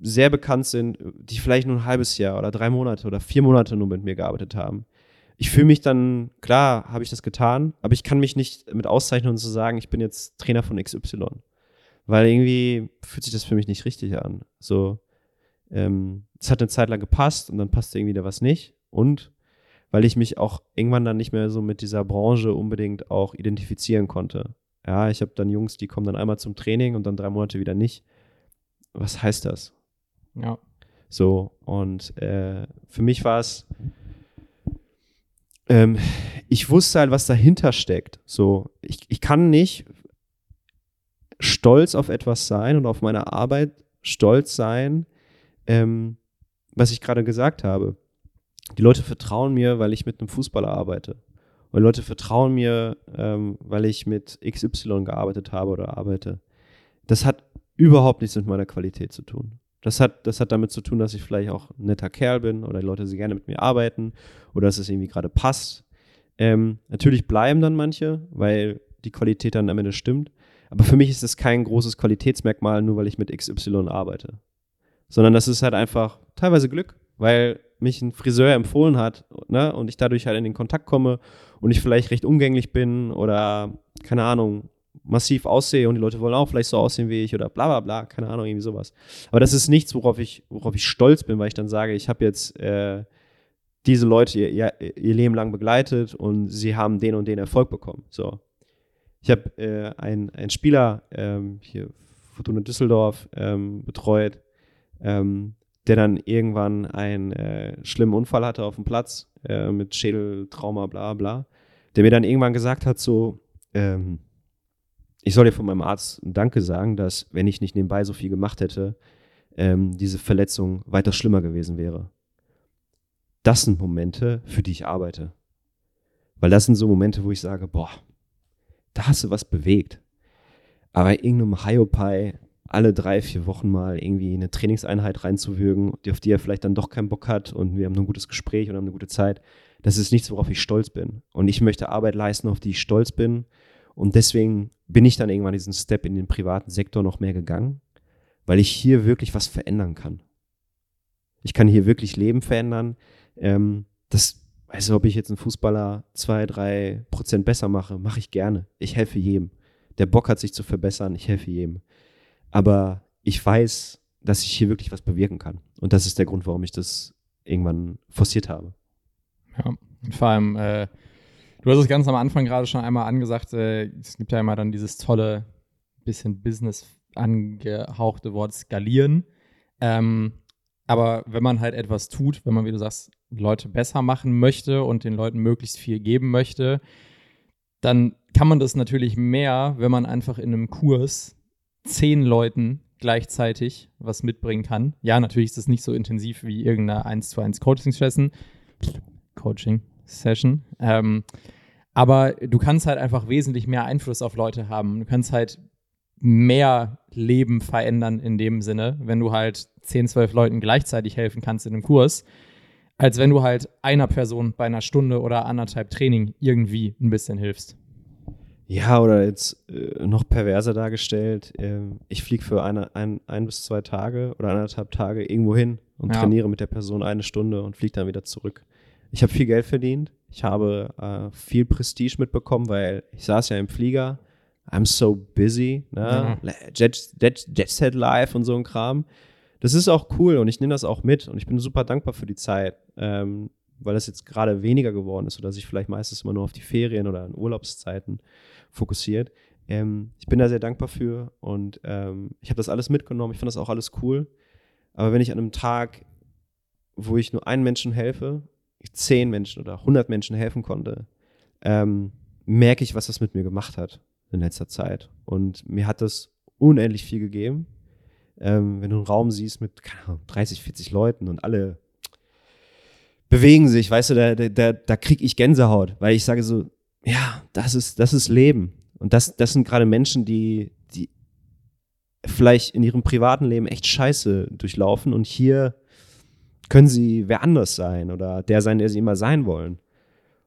sehr bekannt sind, die vielleicht nur ein halbes Jahr oder drei Monate oder vier Monate nur mit mir gearbeitet haben. Ich fühle mich dann, klar, habe ich das getan, aber ich kann mich nicht mit auszeichnen und zu sagen, ich bin jetzt Trainer von XY. Weil irgendwie fühlt sich das für mich nicht richtig an. So, ähm, es hat eine Zeit lang gepasst und dann passte irgendwie da was nicht. Und weil ich mich auch irgendwann dann nicht mehr so mit dieser Branche unbedingt auch identifizieren konnte. Ja, ich habe dann Jungs, die kommen dann einmal zum Training und dann drei Monate wieder nicht. Was heißt das? Ja. So, und äh, für mich war es, ähm, ich wusste halt, was dahinter steckt. So, ich, ich kann nicht stolz auf etwas sein und auf meine Arbeit stolz sein, ähm, was ich gerade gesagt habe. Die Leute vertrauen mir, weil ich mit einem Fußballer arbeite. Und die Leute vertrauen mir, ähm, weil ich mit XY gearbeitet habe oder arbeite. Das hat überhaupt nichts mit meiner Qualität zu tun. Das hat, das hat damit zu tun, dass ich vielleicht auch ein netter Kerl bin oder die Leute sehr gerne mit mir arbeiten oder dass es irgendwie gerade passt. Ähm, natürlich bleiben dann manche, weil die Qualität dann am Ende stimmt. Aber für mich ist das kein großes Qualitätsmerkmal, nur weil ich mit XY arbeite. Sondern das ist halt einfach teilweise Glück, weil mich ein Friseur empfohlen hat ne, und ich dadurch halt in den Kontakt komme und ich vielleicht recht umgänglich bin oder, keine Ahnung, massiv aussehe und die Leute wollen auch vielleicht so aussehen wie ich oder bla bla bla, keine Ahnung, irgendwie sowas. Aber das ist nichts, worauf ich, worauf ich stolz bin, weil ich dann sage, ich habe jetzt äh, diese Leute ihr, ihr, ihr Leben lang begleitet und sie haben den und den Erfolg bekommen. So. Ich habe äh, einen, Spieler ähm, hier, Fortuna Düsseldorf, ähm, betreut, ähm, der dann irgendwann einen äh, schlimmen Unfall hatte auf dem Platz äh, mit Schädeltrauma, bla bla, der mir dann irgendwann gesagt hat, so, ähm, ich soll dir von meinem Arzt Danke sagen, dass, wenn ich nicht nebenbei so viel gemacht hätte, ähm, diese Verletzung weiter schlimmer gewesen wäre. Das sind Momente, für die ich arbeite. Weil das sind so Momente, wo ich sage, boah, da hast du was bewegt. Aber irgendeinem Hiopai alle drei, vier Wochen mal irgendwie eine Trainingseinheit reinzuwürgen, auf die er vielleicht dann doch keinen Bock hat und wir haben ein gutes Gespräch und haben eine gute Zeit, das ist nichts, worauf ich stolz bin. Und ich möchte Arbeit leisten, auf die ich stolz bin. Und deswegen bin ich dann irgendwann diesen Step in den privaten Sektor noch mehr gegangen, weil ich hier wirklich was verändern kann. Ich kann hier wirklich Leben verändern. Ähm, das also ob ich jetzt einen Fußballer zwei, drei Prozent besser mache, mache ich gerne. Ich helfe jedem. Der Bock hat sich zu verbessern, ich helfe jedem. Aber ich weiß, dass ich hier wirklich was bewirken kann. Und das ist der Grund, warum ich das irgendwann forciert habe. Ja, vor allem, äh, du hast es ganz am Anfang gerade schon einmal angesagt, äh, es gibt ja immer dann dieses tolle, bisschen Business angehauchte Wort skalieren. Ähm, aber wenn man halt etwas tut, wenn man, wie du sagst, Leute besser machen möchte und den Leuten möglichst viel geben möchte, dann kann man das natürlich mehr, wenn man einfach in einem Kurs zehn Leuten gleichzeitig was mitbringen kann. Ja, natürlich ist das nicht so intensiv wie irgendeine 1 zu 1 Coaching-Session. Coaching-Session. Ähm, aber du kannst halt einfach wesentlich mehr Einfluss auf Leute haben. Du kannst halt mehr Leben verändern in dem Sinne, wenn du halt 10, 12 Leuten gleichzeitig helfen kannst in einem Kurs, als wenn du halt einer Person bei einer Stunde oder anderthalb Training irgendwie ein bisschen hilfst. Ja, oder jetzt äh, noch perverser dargestellt, äh, ich fliege für eine, ein, ein bis zwei Tage oder anderthalb Tage irgendwo hin und ja. trainiere mit der Person eine Stunde und fliege dann wieder zurück. Ich habe viel Geld verdient, ich habe äh, viel Prestige mitbekommen, weil ich saß ja im Flieger, I'm so busy, ne? Ja. Jet, Jet, Jet Set Live und so ein Kram. Das ist auch cool und ich nehme das auch mit und ich bin super dankbar für die Zeit, ähm, weil das jetzt gerade weniger geworden ist oder sich vielleicht meistens immer nur auf die Ferien oder an Urlaubszeiten fokussiert. Ähm, ich bin da sehr dankbar für und ähm, ich habe das alles mitgenommen. Ich fand das auch alles cool. Aber wenn ich an einem Tag, wo ich nur einen Menschen helfe, zehn Menschen oder hundert Menschen helfen konnte, ähm, merke ich, was das mit mir gemacht hat in letzter Zeit. Und mir hat das unendlich viel gegeben. Ähm, wenn du einen Raum siehst mit Ahnung, 30, 40 Leuten und alle bewegen sich, weißt du, da, da, da kriege ich Gänsehaut, weil ich sage so, ja, das ist, das ist Leben. Und das, das sind gerade Menschen, die, die vielleicht in ihrem privaten Leben echt Scheiße durchlaufen und hier können sie wer anders sein oder der sein, der sie immer sein wollen.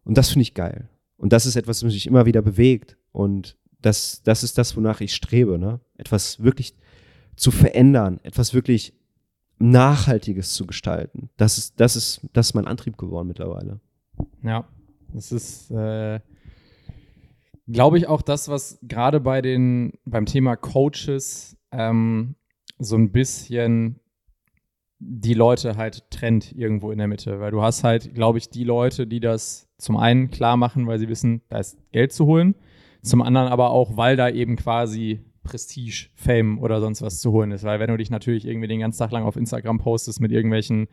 Und das finde ich geil. Und das ist etwas, was mich immer wieder bewegt. Und das, das ist das, wonach ich strebe, ne? Etwas wirklich zu verändern, etwas wirklich Nachhaltiges zu gestalten. Das ist, das ist, das ist mein Antrieb geworden mittlerweile. Ja, das ist, äh, glaube ich, auch das, was gerade bei den, beim Thema Coaches ähm, so ein bisschen die Leute halt trennt irgendwo in der Mitte. Weil du hast halt, glaube ich, die Leute, die das zum einen klar machen, weil sie wissen, da ist Geld zu holen. Zum anderen aber auch, weil da eben quasi Prestige, Fame oder sonst was zu holen ist. Weil wenn du dich natürlich irgendwie den ganzen Tag lang auf Instagram postest mit irgendwelchen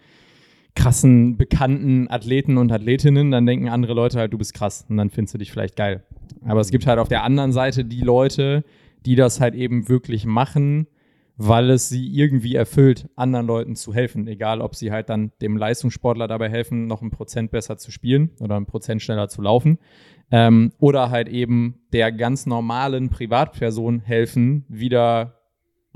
krassen, bekannten Athleten und Athletinnen, dann denken andere Leute halt, du bist krass und dann findest du dich vielleicht geil. Aber es gibt halt auf der anderen Seite die Leute, die das halt eben wirklich machen, weil es sie irgendwie erfüllt, anderen Leuten zu helfen. Egal, ob sie halt dann dem Leistungssportler dabei helfen, noch ein Prozent besser zu spielen oder ein Prozent schneller zu laufen. Ähm, oder halt eben der ganz normalen Privatperson helfen, wieder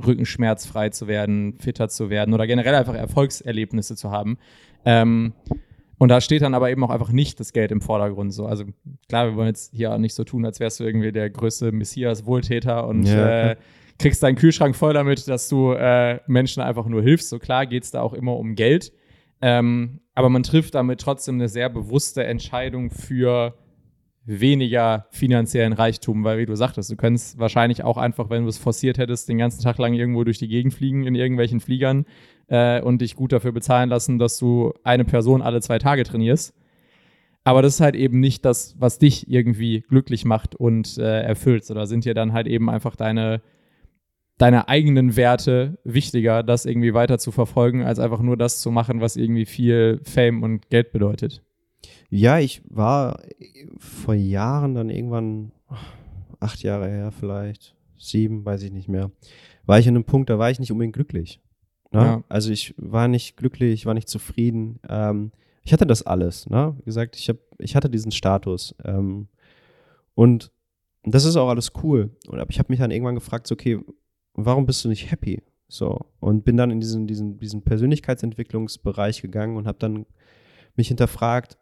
rückenschmerzfrei zu werden, fitter zu werden oder generell einfach Erfolgserlebnisse zu haben. Ähm, und da steht dann aber eben auch einfach nicht das Geld im Vordergrund. So. Also klar, wir wollen jetzt hier auch nicht so tun, als wärst du irgendwie der größte Messias-Wohltäter und ja. äh, kriegst deinen Kühlschrank voll damit, dass du äh, Menschen einfach nur hilfst. So klar geht es da auch immer um Geld. Ähm, aber man trifft damit trotzdem eine sehr bewusste Entscheidung für weniger finanziellen Reichtum, weil wie du sagtest, du könntest wahrscheinlich auch einfach, wenn du es forciert hättest, den ganzen Tag lang irgendwo durch die Gegend fliegen in irgendwelchen Fliegern äh, und dich gut dafür bezahlen lassen, dass du eine Person alle zwei Tage trainierst. Aber das ist halt eben nicht das, was dich irgendwie glücklich macht und äh, erfüllt. Oder sind dir dann halt eben einfach deine, deine eigenen Werte wichtiger, das irgendwie weiter zu verfolgen, als einfach nur das zu machen, was irgendwie viel Fame und Geld bedeutet. Ja, ich war vor Jahren dann irgendwann, acht Jahre her vielleicht, sieben, weiß ich nicht mehr, war ich an einem Punkt, da war ich nicht unbedingt glücklich. Ne? Ja. Also ich war nicht glücklich, ich war nicht zufrieden. Ähm, ich hatte das alles, ne? Wie gesagt, ich, hab, ich hatte diesen Status. Ähm, und das ist auch alles cool. Und, aber ich habe mich dann irgendwann gefragt, so, okay, warum bist du nicht happy? So. Und bin dann in diesen, diesen, diesen Persönlichkeitsentwicklungsbereich gegangen und habe dann mich hinterfragt,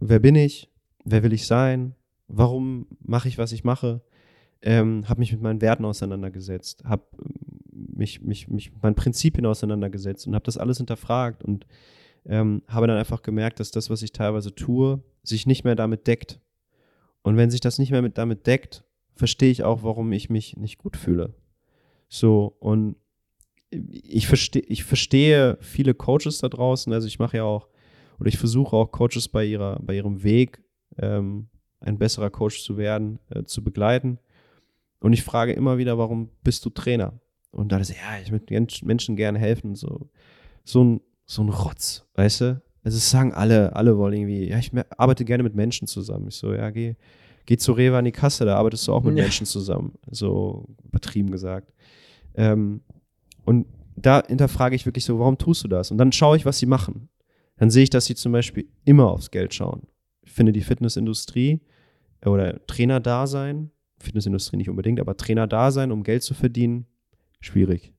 wer bin ich, wer will ich sein, warum mache ich, was ich mache, ähm, habe mich mit meinen Werten auseinandergesetzt, habe mich, mich, mich mit meinen Prinzipien auseinandergesetzt und habe das alles hinterfragt und ähm, habe dann einfach gemerkt, dass das, was ich teilweise tue, sich nicht mehr damit deckt. Und wenn sich das nicht mehr mit damit deckt, verstehe ich auch, warum ich mich nicht gut fühle. So, und ich verstehe, ich verstehe viele Coaches da draußen, also ich mache ja auch, oder ich versuche auch Coaches bei ihrer, bei ihrem Weg, ähm, ein besserer Coach zu werden, äh, zu begleiten. Und ich frage immer wieder, warum bist du Trainer? Und dann ist ja, ich möchte Menschen gerne helfen. So, so ein, so ein Rotz, weißt du? Also es sagen alle, alle wollen irgendwie, ja, ich arbeite gerne mit Menschen zusammen. Ich so, ja, geh, geh zu Rewe an die Kasse, da arbeitest du auch mit ja. Menschen zusammen. So übertrieben gesagt. Ähm, und da hinterfrage ich wirklich so, warum tust du das? Und dann schaue ich, was sie machen. Dann sehe ich, dass sie zum Beispiel immer aufs Geld schauen. Ich finde die Fitnessindustrie oder Trainer-Dasein, Fitnessindustrie nicht unbedingt, aber Trainer-Dasein, um Geld zu verdienen, schwierig.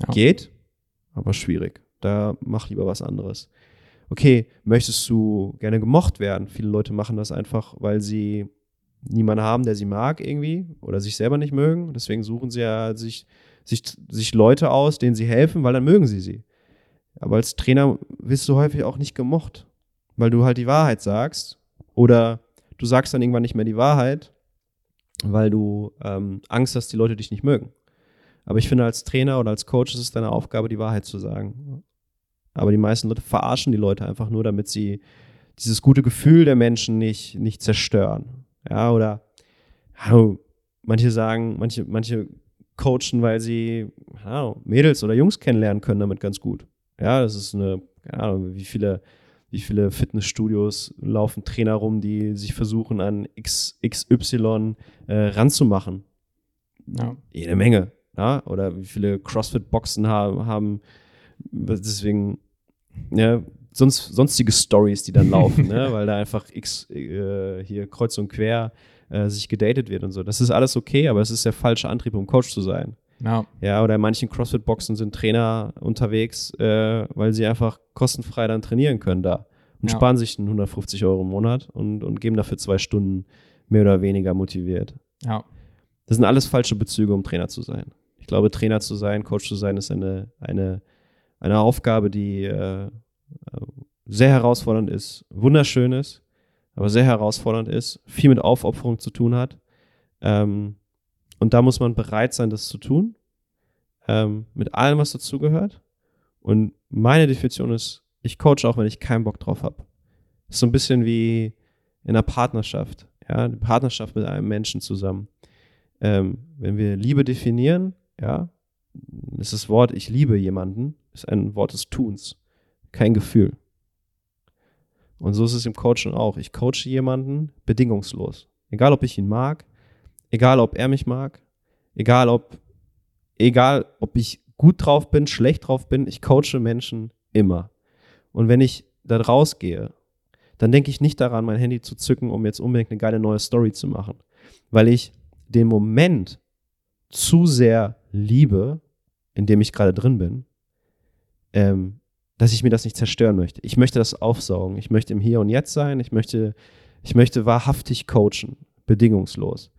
Ja. Geht, aber schwierig. Da mach lieber was anderes. Okay, möchtest du gerne gemocht werden? Viele Leute machen das einfach, weil sie niemanden haben, der sie mag irgendwie oder sich selber nicht mögen. Deswegen suchen sie ja sich, sich, sich Leute aus, denen sie helfen, weil dann mögen sie sie. Aber als Trainer wirst du häufig auch nicht gemocht, weil du halt die Wahrheit sagst oder du sagst dann irgendwann nicht mehr die Wahrheit, weil du ähm, Angst hast, die Leute dich nicht mögen. Aber ich finde, als Trainer oder als Coach ist es deine Aufgabe, die Wahrheit zu sagen. Aber die meisten Leute verarschen die Leute einfach nur, damit sie dieses gute Gefühl der Menschen nicht, nicht zerstören. Ja, oder hallo, manche sagen, manche, manche coachen, weil sie Ahnung, Mädels oder Jungs kennenlernen können damit ganz gut. Ja, das ist eine, keine Ahnung, wie viele, wie viele Fitnessstudios laufen Trainer rum, die sich versuchen, an X, XY äh, ranzumachen. Ja. Jede Menge. Ja? Oder wie viele CrossFit-Boxen haben, haben deswegen, ja, sonst, sonstige Stories, die dann laufen, ne? weil da einfach X äh, hier kreuz und quer äh, sich gedatet wird und so. Das ist alles okay, aber es ist der falsche Antrieb, um Coach zu sein. Ja. ja, oder in manchen CrossFit-Boxen sind Trainer unterwegs, äh, weil sie einfach kostenfrei dann trainieren können da und ja. sparen sich 150 Euro im Monat und, und geben dafür zwei Stunden mehr oder weniger motiviert. Ja. Das sind alles falsche Bezüge, um Trainer zu sein. Ich glaube, Trainer zu sein, Coach zu sein, ist eine, eine, eine Aufgabe, die äh, sehr herausfordernd ist, wunderschön ist, aber sehr herausfordernd ist, viel mit Aufopferung zu tun hat. Ähm, und da muss man bereit sein, das zu tun, ähm, mit allem, was dazugehört. Und meine Definition ist, ich coache auch, wenn ich keinen Bock drauf habe. Ist so ein bisschen wie in einer Partnerschaft, ja, eine Partnerschaft mit einem Menschen zusammen. Ähm, wenn wir Liebe definieren, ja, ist das Wort ich liebe jemanden, ist ein Wort des Tuns, kein Gefühl. Und so ist es im Coaching auch. Ich coache jemanden bedingungslos. Egal, ob ich ihn mag, Egal, ob er mich mag, egal, ob, egal, ob ich gut drauf bin, schlecht drauf bin, ich coache Menschen immer. Und wenn ich da rausgehe, dann denke ich nicht daran, mein Handy zu zücken, um jetzt unbedingt eine geile neue Story zu machen. Weil ich den Moment zu sehr liebe, in dem ich gerade drin bin, ähm, dass ich mir das nicht zerstören möchte. Ich möchte das aufsaugen. Ich möchte im Hier und Jetzt sein. Ich möchte, ich möchte wahrhaftig coachen, bedingungslos.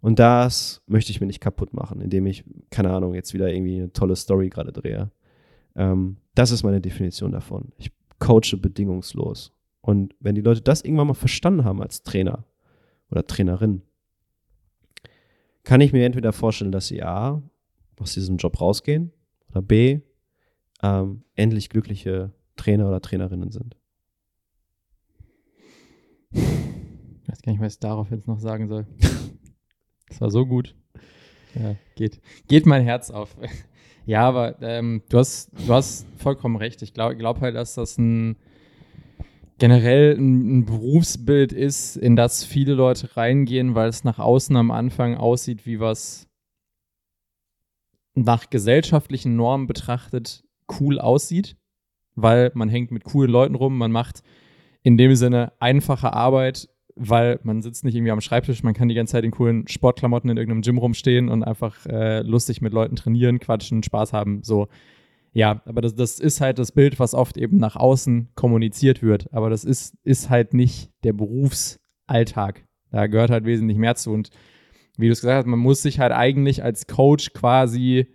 Und das möchte ich mir nicht kaputt machen, indem ich, keine Ahnung, jetzt wieder irgendwie eine tolle Story gerade drehe. Ähm, das ist meine Definition davon. Ich coache bedingungslos. Und wenn die Leute das irgendwann mal verstanden haben als Trainer oder Trainerin, kann ich mir entweder vorstellen, dass sie A, aus diesem Job rausgehen oder B, ähm, endlich glückliche Trainer oder Trainerinnen sind. Ich weiß gar nicht, was ich darauf jetzt noch sagen soll. Das war so gut. Ja, geht, geht mein Herz auf. ja, aber ähm, du, hast, du hast vollkommen recht. Ich glaube glaub halt, dass das ein generell ein, ein, Berufsbild ist, in das viele Leute reingehen, weil es nach außen am Anfang aussieht, wie was nach gesellschaftlichen Normen betrachtet cool aussieht, weil man hängt mit coolen Leuten rum, man macht in dem Sinne einfache Arbeit weil man sitzt nicht irgendwie am Schreibtisch, man kann die ganze Zeit in coolen Sportklamotten in irgendeinem Gym rumstehen und einfach äh, lustig mit Leuten trainieren, quatschen, Spaß haben. So, ja, aber das, das ist halt das Bild, was oft eben nach außen kommuniziert wird. Aber das ist, ist halt nicht der Berufsalltag. Da gehört halt wesentlich mehr zu. Und wie du es gesagt hast, man muss sich halt eigentlich als Coach quasi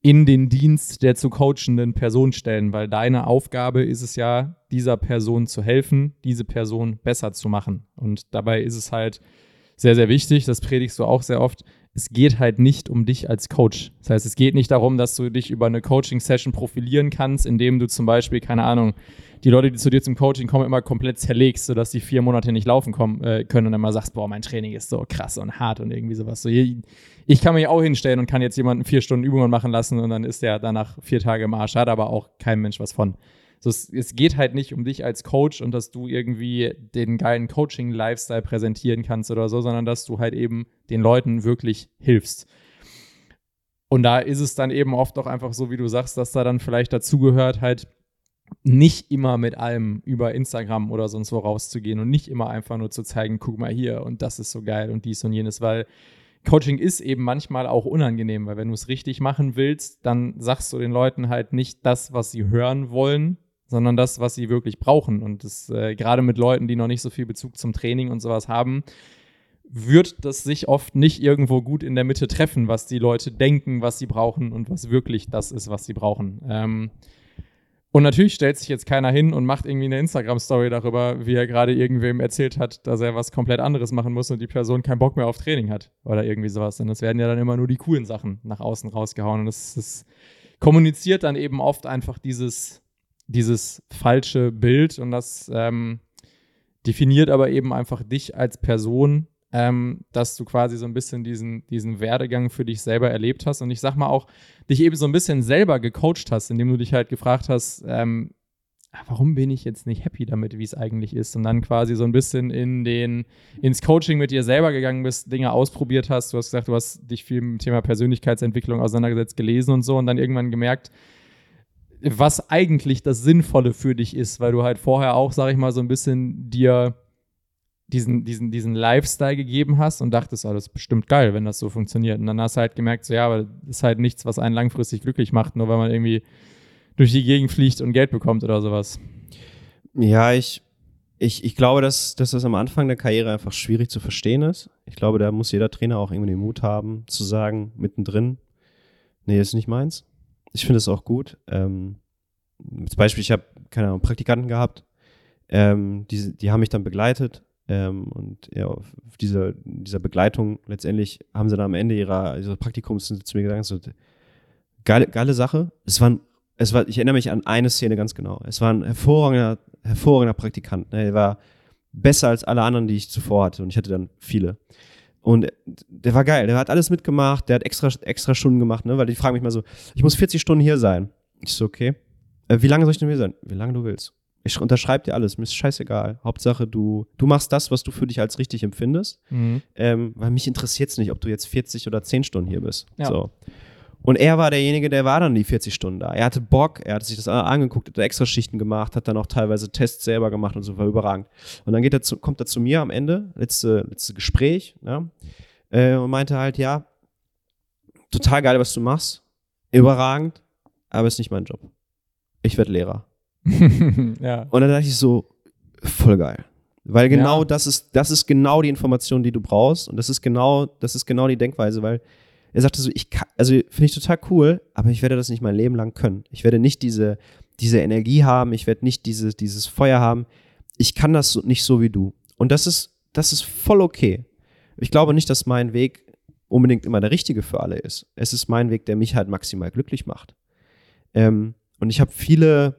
in den Dienst der zu coachenden Person stellen, weil deine Aufgabe ist es ja, dieser Person zu helfen, diese Person besser zu machen. Und dabei ist es halt sehr, sehr wichtig, das predigst du auch sehr oft, es geht halt nicht um dich als Coach. Das heißt, es geht nicht darum, dass du dich über eine Coaching-Session profilieren kannst, indem du zum Beispiel, keine Ahnung, die Leute, die zu dir zum Coaching kommen, immer komplett zerlegst, sodass die vier Monate nicht laufen kommen, äh, können und dann mal sagst, boah, mein Training ist so krass und hart und irgendwie sowas. So, ich kann mich auch hinstellen und kann jetzt jemanden vier Stunden Übungen machen lassen und dann ist der danach vier Tage im Arsch, hat aber auch kein Mensch was von. So, es, es, geht halt nicht um dich als Coach und dass du irgendwie den geilen Coaching-Lifestyle präsentieren kannst oder so, sondern dass du halt eben den Leuten wirklich hilfst. Und da ist es dann eben oft auch einfach so, wie du sagst, dass da dann vielleicht dazugehört, halt nicht immer mit allem über Instagram oder sonst wo rauszugehen und nicht immer einfach nur zu zeigen, guck mal hier und das ist so geil und dies und jenes, weil Coaching ist eben manchmal auch unangenehm, weil wenn du es richtig machen willst, dann sagst du den Leuten halt nicht das, was sie hören wollen, sondern das, was sie wirklich brauchen. Und das äh, gerade mit Leuten, die noch nicht so viel Bezug zum Training und sowas haben, wird das sich oft nicht irgendwo gut in der Mitte treffen, was die Leute denken, was sie brauchen und was wirklich das ist, was sie brauchen. Ähm, und natürlich stellt sich jetzt keiner hin und macht irgendwie eine Instagram-Story darüber, wie er gerade irgendwem erzählt hat, dass er was komplett anderes machen muss und die Person keinen Bock mehr auf Training hat oder irgendwie sowas. Und es werden ja dann immer nur die coolen Sachen nach außen rausgehauen. Und das, das kommuniziert dann eben oft einfach dieses, dieses falsche Bild und das ähm, definiert aber eben einfach dich als Person, ähm, dass du quasi so ein bisschen diesen, diesen Werdegang für dich selber erlebt hast und ich sag mal auch, dich eben so ein bisschen selber gecoacht hast, indem du dich halt gefragt hast, ähm, ah, warum bin ich jetzt nicht happy damit, wie es eigentlich ist? Und dann quasi so ein bisschen in den, ins Coaching mit dir selber gegangen bist, Dinge ausprobiert hast. Du hast gesagt, du hast dich viel mit dem Thema Persönlichkeitsentwicklung auseinandergesetzt, gelesen und so und dann irgendwann gemerkt, was eigentlich das Sinnvolle für dich ist, weil du halt vorher auch, sag ich mal, so ein bisschen dir diesen, diesen, diesen Lifestyle gegeben hast und dachtest, oh, das ist bestimmt geil, wenn das so funktioniert. Und dann hast du halt gemerkt, so ja, aber das ist halt nichts, was einen langfristig glücklich macht, nur weil man irgendwie durch die Gegend fliegt und Geld bekommt oder sowas. Ja, ich, ich, ich glaube, dass, dass das am Anfang der Karriere einfach schwierig zu verstehen ist. Ich glaube, da muss jeder Trainer auch irgendwie den Mut haben, zu sagen, mittendrin, nee, ist nicht meins. Ich finde es auch gut. Ähm, zum Beispiel, ich habe, keine Ahnung, Praktikanten gehabt, ähm, die, die haben mich dann begleitet ähm, und ja, auf dieser, dieser Begleitung letztendlich haben sie dann am Ende ihrer, ihres Praktikums zu mir gesagt, so, geile, geile Sache. Es war, es war, ich erinnere mich an eine Szene ganz genau. Es war ein hervorragender, hervorragender Praktikant. Ne? Er war besser als alle anderen, die ich zuvor hatte. Und ich hatte dann viele. Und der war geil, der hat alles mitgemacht, der hat extra, extra Stunden gemacht, ne? weil die fragen mich mal so, ich muss 40 Stunden hier sein. Ich so, okay. Äh, wie lange soll ich denn hier sein? Wie lange du willst. Ich unterschreibe dir alles, mir ist scheißegal. Hauptsache, du, du machst das, was du für dich als richtig empfindest. Mhm. Ähm, weil mich interessiert es nicht, ob du jetzt 40 oder 10 Stunden hier bist. Ja. So. Und er war derjenige, der war dann die 40 Stunden da. Er hatte Bock, er hat sich das angeguckt, hat extra Schichten gemacht, hat dann auch teilweise Tests selber gemacht und so, war überragend. Und dann geht er zu, kommt er zu mir am Ende, letzte, letzte Gespräch, ja, äh, und meinte halt, ja, total geil, was du machst, überragend, aber ist nicht mein Job. Ich werde Lehrer. ja. Und dann dachte ich so, voll geil. Weil genau ja. das ist, das ist genau die Information, die du brauchst. Und das ist genau, das ist genau die Denkweise, weil er sagte so, ich kann, also finde ich total cool, aber ich werde das nicht mein Leben lang können. Ich werde nicht diese, diese Energie haben, ich werde nicht diese, dieses Feuer haben. Ich kann das so, nicht so wie du. Und das ist, das ist voll okay. Ich glaube nicht, dass mein Weg unbedingt immer der richtige für alle ist. Es ist mein Weg, der mich halt maximal glücklich macht. Ähm, und ich habe viele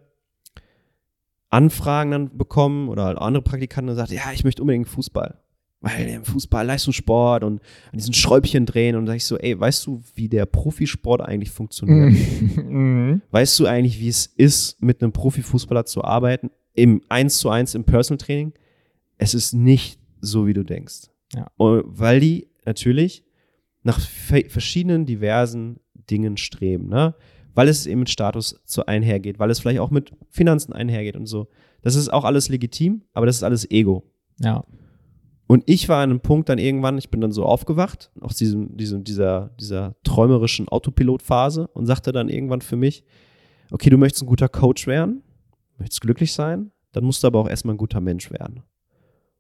Anfragen dann bekommen oder halt andere Praktikanten gesagt, ja, ich möchte unbedingt Fußball. Weil im Fußball Leistungssport und an diesen Schräubchen drehen und da sag ich so, ey, weißt du, wie der Profisport eigentlich funktioniert? Mhm. weißt du eigentlich, wie es ist, mit einem Profifußballer zu arbeiten, im 1 zu 1 im Personal Training? Es ist nicht so, wie du denkst. Ja. Und weil die natürlich nach verschiedenen diversen Dingen streben, ne? weil es eben mit Status zu einhergeht, weil es vielleicht auch mit Finanzen einhergeht und so. Das ist auch alles legitim, aber das ist alles Ego. Ja. Und ich war an einem Punkt dann irgendwann, ich bin dann so aufgewacht aus diesem, diesem, dieser, dieser träumerischen Autopilotphase und sagte dann irgendwann für mich, okay, du möchtest ein guter Coach werden, möchtest glücklich sein, dann musst du aber auch erstmal ein guter Mensch werden.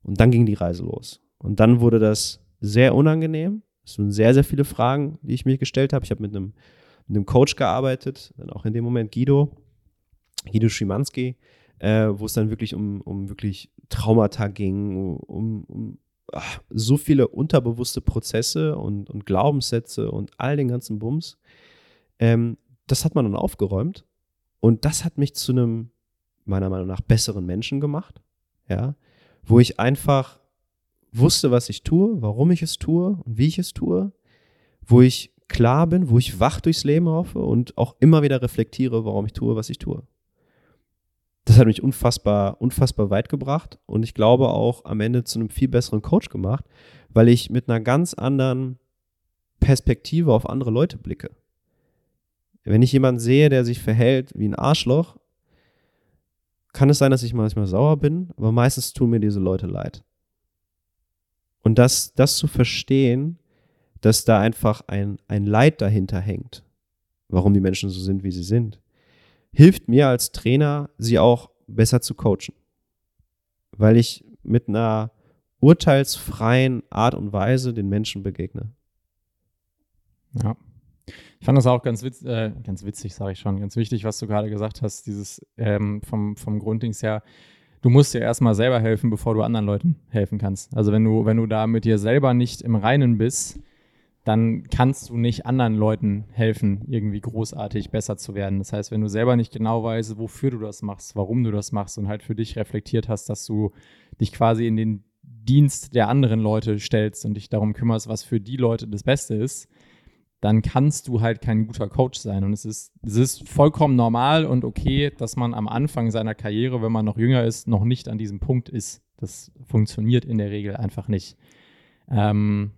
Und dann ging die Reise los. Und dann wurde das sehr unangenehm. Es waren sehr, sehr viele Fragen, die ich mir gestellt habe. Ich habe mit einem mit einem Coach gearbeitet, dann auch in dem Moment Guido, Guido Schimanski, äh, wo es dann wirklich um, um wirklich Traumata ging, um, um ach, so viele unterbewusste Prozesse und, und Glaubenssätze und all den ganzen Bums. Ähm, das hat man dann aufgeräumt und das hat mich zu einem, meiner Meinung nach, besseren Menschen gemacht, ja, wo ich einfach wusste, was ich tue, warum ich es tue und wie ich es tue, wo ich klar bin, wo ich wach durchs Leben hoffe und auch immer wieder reflektiere, warum ich tue, was ich tue. Das hat mich unfassbar, unfassbar weit gebracht und ich glaube auch am Ende zu einem viel besseren Coach gemacht, weil ich mit einer ganz anderen Perspektive auf andere Leute blicke. Wenn ich jemanden sehe, der sich verhält wie ein Arschloch, kann es sein, dass ich manchmal sauer bin, aber meistens tun mir diese Leute leid. Und das, das zu verstehen, dass da einfach ein, ein Leid dahinter hängt, warum die Menschen so sind, wie sie sind, hilft mir als Trainer, sie auch besser zu coachen. Weil ich mit einer urteilsfreien Art und Weise den Menschen begegne. Ja. Ich fand das auch ganz, witz, äh, ganz witzig, sage ich schon, ganz wichtig, was du gerade gesagt hast, dieses ähm, vom, vom Grunddings her, du musst dir erstmal selber helfen, bevor du anderen Leuten helfen kannst. Also wenn du, wenn du da mit dir selber nicht im Reinen bist, dann kannst du nicht anderen Leuten helfen, irgendwie großartig besser zu werden. Das heißt, wenn du selber nicht genau weißt, wofür du das machst, warum du das machst und halt für dich reflektiert hast, dass du dich quasi in den Dienst der anderen Leute stellst und dich darum kümmerst, was für die Leute das Beste ist, dann kannst du halt kein guter Coach sein. Und es ist, es ist vollkommen normal und okay, dass man am Anfang seiner Karriere, wenn man noch jünger ist, noch nicht an diesem Punkt ist. Das funktioniert in der Regel einfach nicht. Ähm,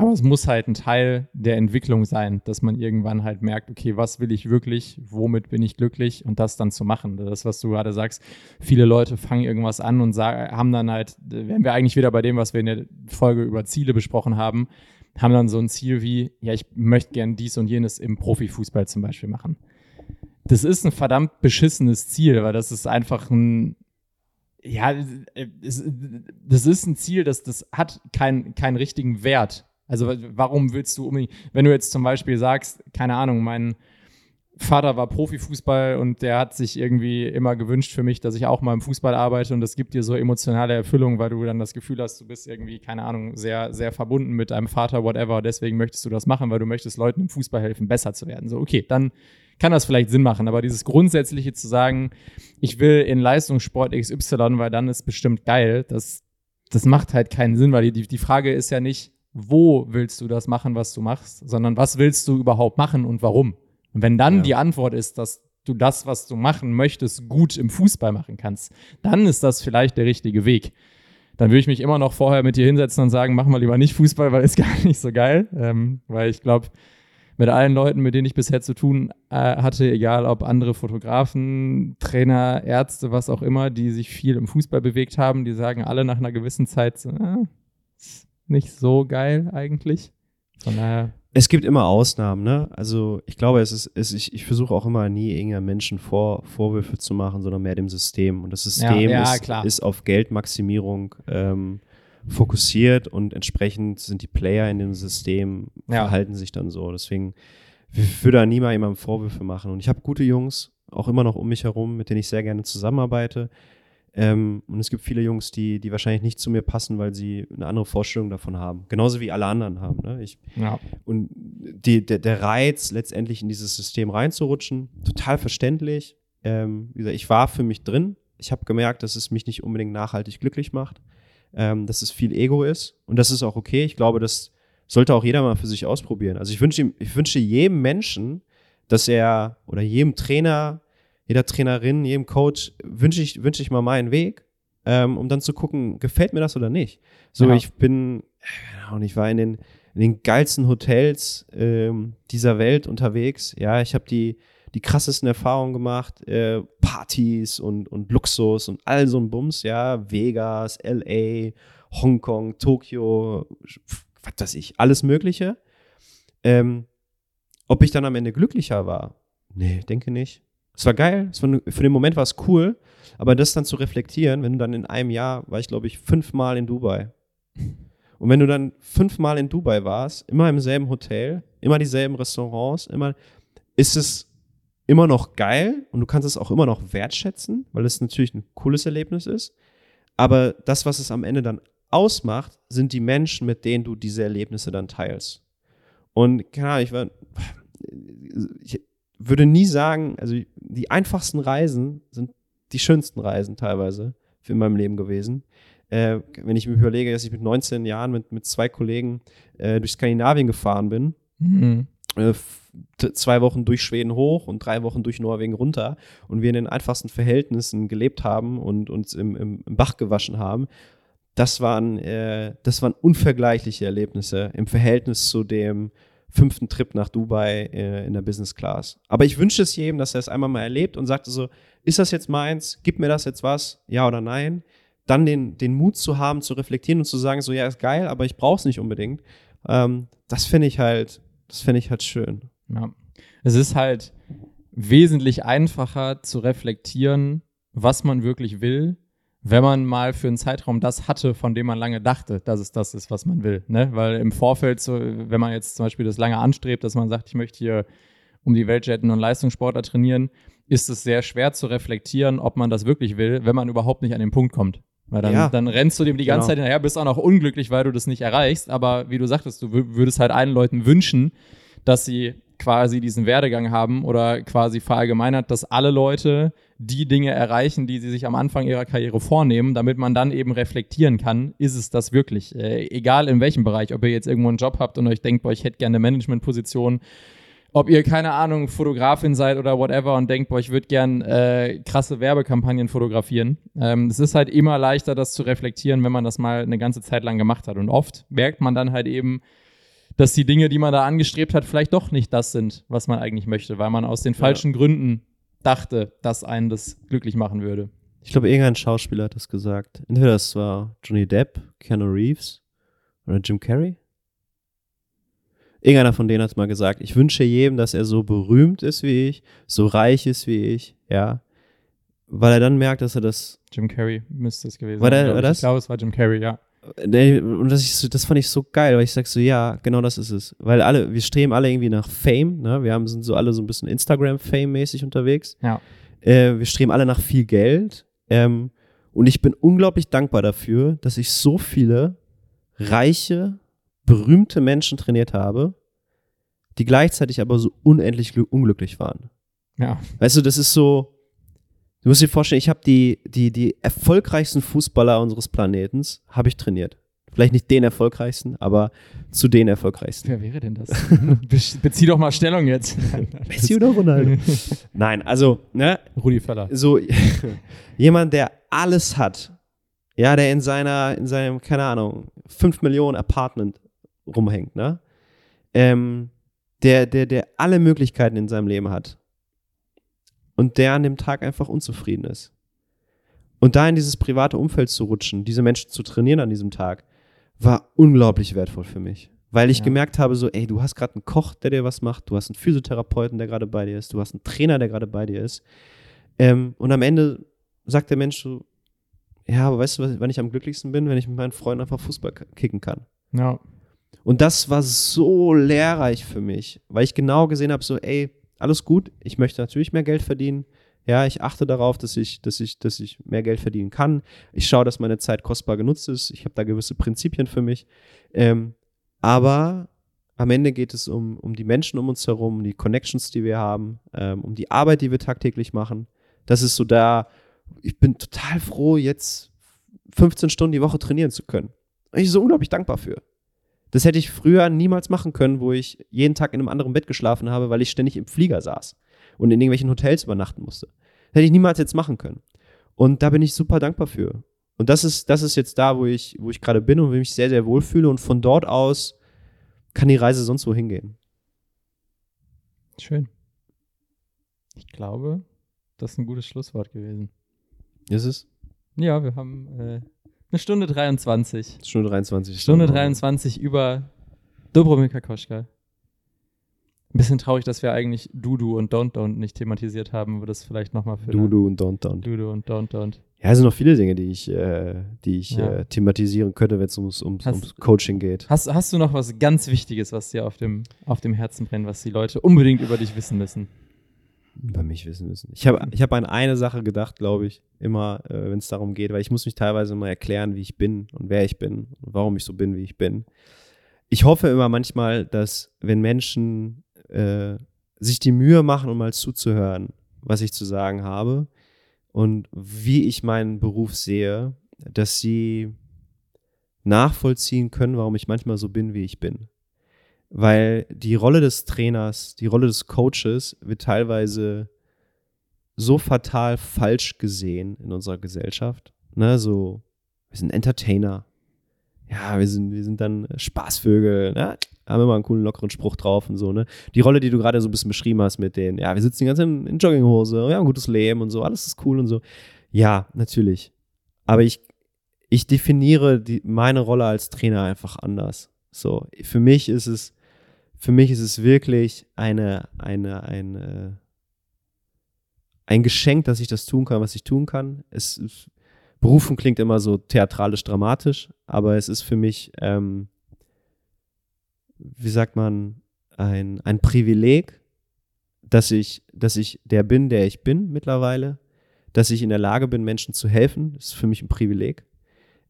aber es muss halt ein Teil der Entwicklung sein, dass man irgendwann halt merkt, okay, was will ich wirklich, womit bin ich glücklich und das dann zu machen. Das, was du gerade sagst, viele Leute fangen irgendwas an und sagen, haben dann halt, wären wir eigentlich wieder bei dem, was wir in der Folge über Ziele besprochen haben, haben dann so ein Ziel wie, ja, ich möchte gern dies und jenes im Profifußball zum Beispiel machen. Das ist ein verdammt beschissenes Ziel, weil das ist einfach ein, ja, das ist ein Ziel, das, das hat keinen keinen richtigen Wert also warum willst du unbedingt, wenn du jetzt zum Beispiel sagst, keine Ahnung, mein Vater war Profifußball und der hat sich irgendwie immer gewünscht für mich, dass ich auch mal im Fußball arbeite und das gibt dir so emotionale Erfüllung, weil du dann das Gefühl hast, du bist irgendwie, keine Ahnung, sehr, sehr verbunden mit deinem Vater, whatever. Deswegen möchtest du das machen, weil du möchtest Leuten im Fußball helfen, besser zu werden. So, okay, dann kann das vielleicht Sinn machen, aber dieses Grundsätzliche zu sagen, ich will in Leistungssport XY, weil dann ist bestimmt geil, das, das macht halt keinen Sinn, weil die, die Frage ist ja nicht, wo willst du das machen, was du machst, sondern was willst du überhaupt machen und warum. Und wenn dann ja. die Antwort ist, dass du das, was du machen möchtest, gut im Fußball machen kannst, dann ist das vielleicht der richtige Weg. Dann würde ich mich immer noch vorher mit dir hinsetzen und sagen, mach mal lieber nicht Fußball, weil ist gar nicht so geil. Ähm, weil ich glaube, mit allen Leuten, mit denen ich bisher zu tun äh, hatte, egal ob andere Fotografen, Trainer, Ärzte, was auch immer, die sich viel im Fußball bewegt haben, die sagen alle nach einer gewissen Zeit, so, äh, nicht so geil eigentlich. Von daher. Es gibt immer Ausnahmen, ne? Also ich glaube, es ist, es, ich, ich versuche auch immer nie irgendeiner Menschen vor, Vorwürfe zu machen, sondern mehr dem System. Und das System ja, ja, ist, ist, auf Geldmaximierung ähm, fokussiert und entsprechend sind die Player in dem System, ja. verhalten sich dann so. Deswegen ich würde da nie mal jemandem Vorwürfe machen. Und ich habe gute Jungs, auch immer noch um mich herum, mit denen ich sehr gerne zusammenarbeite. Ähm, und es gibt viele Jungs, die, die wahrscheinlich nicht zu mir passen, weil sie eine andere Vorstellung davon haben. Genauso wie alle anderen haben. Ne? Ich, ja. Und die, der, der Reiz, letztendlich in dieses System reinzurutschen, total verständlich. Ähm, wie gesagt, ich war für mich drin. Ich habe gemerkt, dass es mich nicht unbedingt nachhaltig glücklich macht, ähm, dass es viel Ego ist. Und das ist auch okay. Ich glaube, das sollte auch jeder mal für sich ausprobieren. Also ich wünsche, ich wünsche jedem Menschen, dass er oder jedem Trainer, jeder Trainerin, jedem Coach wünsche ich, wünsche ich mal meinen Weg, ähm, um dann zu gucken, gefällt mir das oder nicht. So, ja. ich bin, und ich war in den, in den geilsten Hotels ähm, dieser Welt unterwegs. Ja, ich habe die, die krassesten Erfahrungen gemacht, äh, Partys und, und Luxus und all so ein Bums, ja, Vegas, LA, Hongkong, Tokio, was weiß ich, alles Mögliche. Ähm, ob ich dann am Ende glücklicher war? Nee, denke nicht. Es war geil, es war, für den Moment war es cool, aber das dann zu reflektieren, wenn du dann in einem Jahr, war ich glaube ich fünfmal in Dubai. Und wenn du dann fünfmal in Dubai warst, immer im selben Hotel, immer dieselben Restaurants, immer, ist es immer noch geil und du kannst es auch immer noch wertschätzen, weil es natürlich ein cooles Erlebnis ist. Aber das, was es am Ende dann ausmacht, sind die Menschen, mit denen du diese Erlebnisse dann teilst. Und keine Ahnung, ich, war, ich würde nie sagen, also die einfachsten Reisen sind die schönsten Reisen teilweise in meinem Leben gewesen. Äh, wenn ich mir überlege, dass ich mit 19 Jahren mit, mit zwei Kollegen äh, durch Skandinavien gefahren bin, mhm. äh, zwei Wochen durch Schweden hoch und drei Wochen durch Norwegen runter und wir in den einfachsten Verhältnissen gelebt haben und uns im, im, im Bach gewaschen haben, das waren, äh, das waren unvergleichliche Erlebnisse im Verhältnis zu dem fünften Trip nach Dubai äh, in der Business Class. Aber ich wünsche es jedem, dass er es einmal mal erlebt und sagt so, ist das jetzt meins? Gib mir das jetzt was? Ja oder nein? Dann den, den Mut zu haben, zu reflektieren und zu sagen, so ja, ist geil, aber ich brauche es nicht unbedingt. Ähm, das finde ich halt, das finde ich halt schön. Ja. Es ist halt wesentlich einfacher zu reflektieren, was man wirklich will, wenn man mal für einen Zeitraum das hatte, von dem man lange dachte, dass es das ist, was man will. Ne? Weil im Vorfeld, so, wenn man jetzt zum Beispiel das lange anstrebt, dass man sagt, ich möchte hier um die Welt jetten und Leistungssportler trainieren, ist es sehr schwer zu reflektieren, ob man das wirklich will, wenn man überhaupt nicht an den Punkt kommt. Weil dann, ja. dann rennst du dem die ganze genau. Zeit hinterher, bist auch noch unglücklich, weil du das nicht erreichst. Aber wie du sagtest, du würdest halt allen Leuten wünschen, dass sie quasi diesen Werdegang haben oder quasi verallgemeinert, dass alle Leute die Dinge erreichen, die sie sich am Anfang ihrer Karriere vornehmen, damit man dann eben reflektieren kann, ist es das wirklich? Äh, egal in welchem Bereich, ob ihr jetzt irgendwo einen Job habt und euch denkt, boah, ich hätte gerne eine Managementposition, ob ihr, keine Ahnung, Fotografin seid oder whatever und denkt, boah, ich würde gern äh, krasse Werbekampagnen fotografieren. Ähm, es ist halt immer leichter, das zu reflektieren, wenn man das mal eine ganze Zeit lang gemacht hat. Und oft merkt man dann halt eben, dass die Dinge, die man da angestrebt hat, vielleicht doch nicht das sind, was man eigentlich möchte, weil man aus den falschen ja. Gründen dachte, dass einen das glücklich machen würde. Ich glaube, irgendein Schauspieler hat das gesagt. Entweder das war Johnny Depp, Keanu Reeves oder Jim Carrey. Irgendeiner von denen hat mal gesagt, ich wünsche jedem, dass er so berühmt ist wie ich, so reich ist wie ich, ja. Weil er dann merkt, dass er das. Jim Carrey müsste es gewesen war sein. Der, war das? Ich glaube, es war Jim Carrey, ja. Und das, ich, das fand ich so geil, weil ich sag so, ja, genau das ist es. Weil alle, wir streben alle irgendwie nach Fame, ne? Wir haben, sind so alle so ein bisschen Instagram-Fame-mäßig unterwegs. Ja. Äh, wir streben alle nach viel Geld. Ähm, und ich bin unglaublich dankbar dafür, dass ich so viele reiche, berühmte Menschen trainiert habe, die gleichzeitig aber so unendlich unglücklich waren. Ja. Weißt du, das ist so, Du musst dir vorstellen, ich habe die, die, die erfolgreichsten Fußballer unseres Planetens habe ich trainiert. Vielleicht nicht den erfolgreichsten, aber zu den erfolgreichsten. Wer wäre denn das? Bezieh doch mal Stellung jetzt. Messi oder Ronaldo? Nein, also, ne? Rudi Völler. So, jemand, der alles hat. Ja, der in seiner, in seinem, keine Ahnung, 5 Millionen Apartment rumhängt, ne? Ähm, der, der, der alle Möglichkeiten in seinem Leben hat und der an dem Tag einfach unzufrieden ist. Und da in dieses private Umfeld zu rutschen, diese Menschen zu trainieren an diesem Tag, war unglaublich wertvoll für mich. Weil ich ja. gemerkt habe, so, ey, du hast gerade einen Koch, der dir was macht, du hast einen Physiotherapeuten, der gerade bei dir ist, du hast einen Trainer, der gerade bei dir ist. Ähm, und am Ende sagt der Mensch so, ja, aber weißt du, wann ich am glücklichsten bin, wenn ich mit meinen Freunden einfach Fußball kicken kann. Ja. Und das war so lehrreich für mich, weil ich genau gesehen habe, so, ey, alles gut. Ich möchte natürlich mehr Geld verdienen. Ja, ich achte darauf, dass ich, dass ich, dass ich mehr Geld verdienen kann. Ich schaue, dass meine Zeit kostbar genutzt ist. Ich habe da gewisse Prinzipien für mich. Ähm, aber am Ende geht es um, um die Menschen um uns herum, um die Connections, die wir haben, ähm, um die Arbeit, die wir tagtäglich machen. Das ist so da, ich bin total froh, jetzt 15 Stunden die Woche trainieren zu können. Ich bin so unglaublich dankbar für. Das hätte ich früher niemals machen können, wo ich jeden Tag in einem anderen Bett geschlafen habe, weil ich ständig im Flieger saß und in irgendwelchen Hotels übernachten musste. Das hätte ich niemals jetzt machen können. Und da bin ich super dankbar für. Und das ist, das ist jetzt da, wo ich, wo ich gerade bin und wo ich mich sehr, sehr wohlfühle. Und von dort aus kann die Reise sonst wo hingehen. Schön. Ich glaube, das ist ein gutes Schlusswort gewesen. Ist es? Ja, wir haben äh, eine Stunde 23. Stunde 23. Stunde 23 über Dobromir Koschka. Ein bisschen traurig, dass wir eigentlich Dudu und Don't Don't nicht thematisiert haben, aber das vielleicht nochmal für Dudu und Don't Don't. Dudu und Don't Don't. Ja, es sind noch viele Dinge, die ich, äh, die ich Ja. äh, thematisieren könnte, wenn es ums, ums, Hast- ums Coaching geht. Hast, hast du noch was ganz Wichtiges, was dir auf dem, auf dem Herzen brennt, was die Leute unbedingt über dich wissen müssen? Über mich wissen müssen. Ich habe ich hab an eine Sache gedacht, glaube ich, immer, äh, wenn es darum geht, weil ich muss mich teilweise immer erklären, wie ich bin und wer ich bin und warum ich so bin, wie ich bin. Ich hoffe immer manchmal, dass wenn Menschen äh, sich die Mühe machen, um mal zuzuhören, was ich zu sagen habe und wie ich meinen Beruf sehe, dass sie nachvollziehen können, warum ich manchmal so bin, wie ich bin. Weil die Rolle des Trainers, die Rolle des Coaches wird teilweise so fatal falsch gesehen in unserer Gesellschaft. Ne, so, wir sind Entertainer. Ja, wir sind, wir sind dann Spaßvögel, ne? haben immer einen coolen, lockeren Spruch drauf und so, ne? Die Rolle, die du gerade so ein bisschen beschrieben hast mit den, ja, wir sitzen die ganze Zeit in, in Jogginghose, wir haben ein gutes Leben und so, alles ist cool und so. Ja, natürlich. Aber ich, ich definiere die, meine Rolle als Trainer einfach anders. So, für mich ist es, für mich ist es wirklich eine, eine, eine, ein Geschenk, dass ich das tun kann, was ich tun kann. Es, Berufen klingt immer so theatralisch dramatisch, aber es ist für mich, ähm, wie sagt man, ein, ein Privileg, dass ich, dass ich der bin, der ich bin mittlerweile, dass ich in der Lage bin, Menschen zu helfen. Das ist für mich ein Privileg.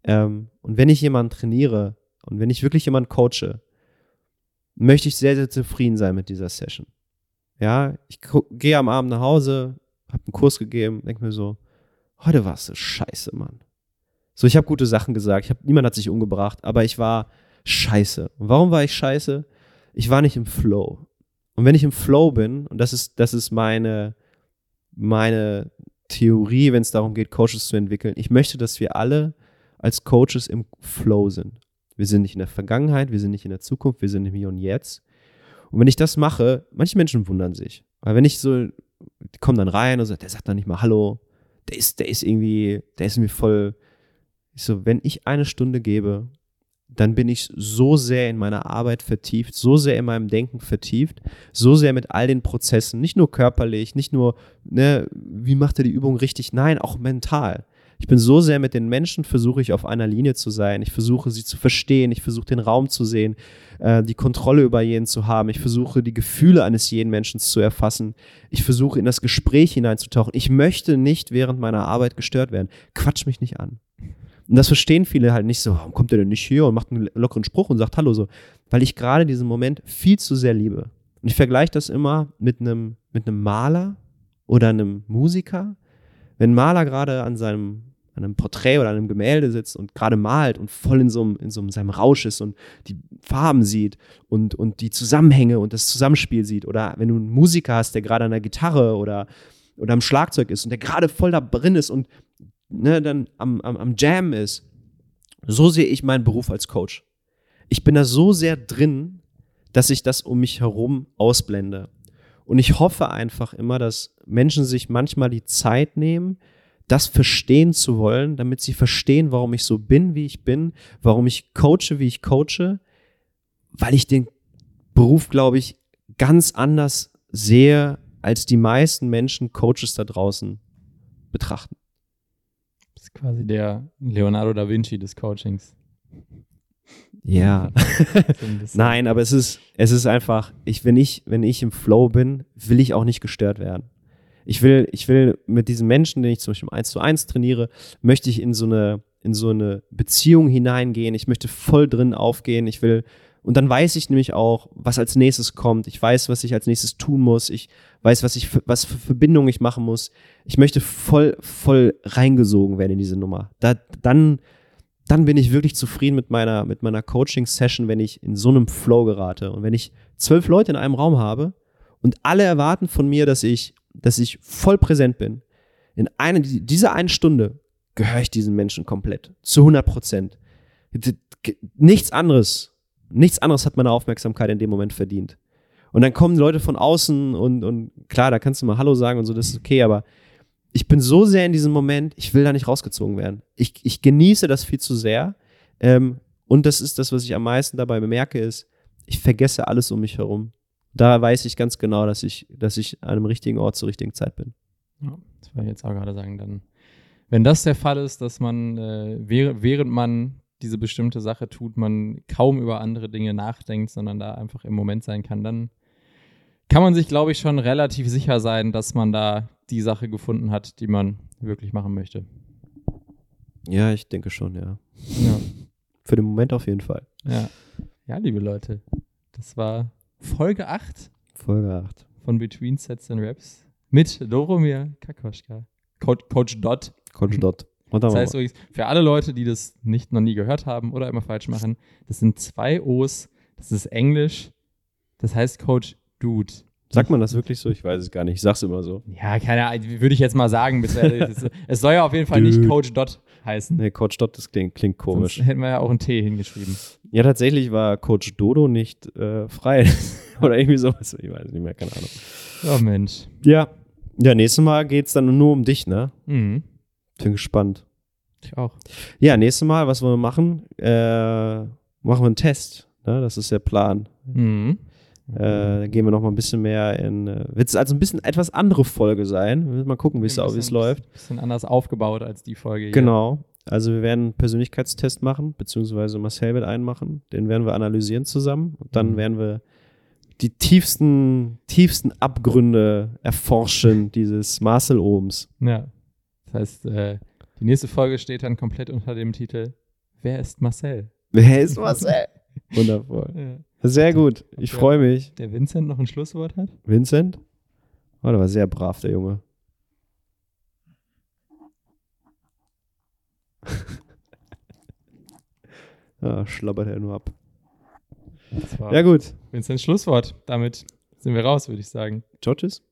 Ähm, und wenn ich jemanden trainiere und wenn ich wirklich jemanden coache, möchte ich sehr, sehr zufrieden sein mit dieser Session. Ja, ich gehe am Abend nach Hause, habe einen Kurs gegeben, denke mir so, heute warst du scheiße, Mann. So, ich habe gute Sachen gesagt, ich hab, niemand hat sich umgebracht, aber ich war scheiße. Und warum war ich scheiße? Ich war nicht im Flow. Und wenn ich im Flow bin, und das ist, das ist meine, meine Theorie, wenn es darum geht, Coaches zu entwickeln, ich möchte, dass wir alle als Coaches im Flow sind. Wir sind nicht in der Vergangenheit, wir sind nicht in der Zukunft, wir sind im Hier und Jetzt. Und wenn ich das mache, manche Menschen wundern sich. Weil wenn ich so, die kommen dann rein und sagen, der sagt dann nicht mal Hallo, der ist, der ist irgendwie, der ist irgendwie voll. Ich so, wenn ich eine Stunde gebe, dann bin ich so sehr in meiner Arbeit vertieft, so sehr in meinem Denken vertieft, so sehr mit all den Prozessen, nicht nur körperlich, nicht nur, ne, wie macht er die Übung richtig, nein, auch mental. Ich bin so sehr mit den Menschen, versuche ich auf einer Linie zu sein. Ich versuche sie zu verstehen. Ich versuche den Raum zu sehen, äh, die Kontrolle über jeden zu haben. Ich versuche die Gefühle eines jeden Menschen zu erfassen. Ich versuche in das Gespräch hineinzutauchen. Ich möchte nicht während meiner Arbeit gestört werden. Quatsch mich nicht an. Und das verstehen viele halt nicht so. Warum kommt der denn nicht hier und macht einen lockeren Spruch und sagt Hallo so? Weil ich gerade diesen Moment viel zu sehr liebe. Und ich vergleiche das immer mit einem, mit einem Maler oder einem Musiker. Wenn ein Maler gerade an seinem an einem Porträt oder an einem Gemälde sitzt und gerade malt und voll in so, einem, in so einem, seinem Rausch ist und die Farben sieht und, und die Zusammenhänge und das Zusammenspiel sieht. Oder wenn du einen Musiker hast, der gerade an der Gitarre oder, oder am Schlagzeug ist und der gerade voll da drin ist und ne, dann am, am, am Jam ist. So sehe ich meinen Beruf als Coach. Ich bin da so sehr drin, dass ich das um mich herum ausblende. Und ich hoffe einfach immer, dass Menschen sich manchmal die Zeit nehmen, das verstehen zu wollen, damit sie verstehen, warum ich so bin, wie ich bin, warum ich coache, wie ich coache, weil ich den Beruf, glaube ich, ganz anders sehe, als die meisten Menschen Coaches da draußen betrachten. Das ist quasi der Leonardo da Vinci des Coachings. Ja. Nein, aber es ist, es ist einfach, ich, wenn ich, wenn ich im Flow bin, will ich auch nicht gestört werden. Ich will, ich will mit diesen Menschen, den ich zum Beispiel im 1 zu 1 trainiere, möchte ich in so eine, in so eine Beziehung hineingehen. Ich möchte voll drin aufgehen. Ich will, und dann weiß ich nämlich auch, was als nächstes kommt. Ich weiß, was ich als nächstes tun muss. Ich weiß, was ich, für, was für Verbindungen ich machen muss. Ich möchte voll, voll reingesogen werden in diese Nummer. Da, dann, dann bin ich wirklich zufrieden mit meiner, mit meiner Coaching-Session, wenn ich in so einem Flow gerate. Und wenn ich zwölf Leute in einem Raum habe und alle erwarten von mir, dass ich, dass ich voll präsent bin, in einer, dieser einen Stunde gehöre ich diesen Menschen komplett. Zu 100 Prozent. Nichts anderes, nichts anderes hat meine Aufmerksamkeit in dem Moment verdient. Und dann kommen Leute von außen und, und klar, da kannst du mal Hallo sagen und so, das ist okay, aber ich bin so sehr in diesem Moment, ich will da nicht rausgezogen werden. Ich, ich genieße das viel zu sehr. Ähm, und das ist das, was ich am meisten dabei bemerke, ist, ich vergesse alles um mich herum. Da weiß ich ganz genau, dass ich, dass ich an einem richtigen Ort zur richtigen Zeit bin. Ja, das wollte ich jetzt auch gerade sagen. Dann, wenn das der Fall ist, dass man, äh, während, man diese bestimmte Sache tut, man kaum über andere Dinge nachdenkt, sondern da einfach im Moment sein kann, dann kann man sich, glaube ich, schon relativ sicher sein, dass man da die Sache gefunden hat, die man wirklich machen möchte. Ja, ich denke schon, ja. Ja. Für den Moment auf jeden Fall. Ja, ja liebe Leute, das war Folge 8 Folge 8. von Between Sets and Raps mit Doromir Kakoschka, Coach, Coach Dot. Coach Dot. Das heißt übrigens, für alle Leute, die das nicht noch nie gehört haben oder immer falsch machen, das sind zwei O's, das ist Englisch, das heißt Coach Dude. Sagt man das wirklich so? Ich weiß es gar nicht. Ich sag's immer so. Ja, keine Ahnung, würde ich jetzt mal sagen. Es- soll ja auf jeden Fall nicht. Coach Dot heißen. Nee, Coach Dot, das klingt, klingt komisch. Sonst hätten wir ja auch ein T hingeschrieben. Ja, tatsächlich war Coach Dodo nicht äh, frei. Oder irgendwie sowas. Ich weiß nicht mehr, keine Ahnung. Oh Mensch. Ja. Ja, nächstes Mal geht's dann nur um dich, ne? Mhm. Bin gespannt. Ich auch. Ja, nächstes Mal, was wollen wir machen? Äh, machen wir einen Test. Ne? Das ist der Plan. Mhm. Äh, da gehen wir noch mal ein bisschen mehr in. Äh, Wird es also ein bisschen etwas andere Folge sein. Wir müssen mal gucken, wie es Ein es läuft. Bisschen anders aufgebaut als die Folge hier. Genau. Also wir werden einen Persönlichkeitstest machen, beziehungsweise Marcel wird einen machen. Den werden wir analysieren zusammen. Und dann Mhm. werden wir die tiefsten, tiefsten Abgründe erforschen dieses Marcel-Ohms. Ja. Das heißt, äh, die nächste Folge steht dann komplett unter dem Titel Wer ist Marcel? Wer ist Marcel? Wundervoll. Ja. Sehr gut. Ich freue mich. Der Vincent noch ein Schlusswort hat? Vincent? Oh, der war sehr brav, der Junge. Ja, schlabbert er nur ab. Ja, gut. Vincents Schlusswort. Damit sind wir raus, würde ich sagen. Ciao, tschüss.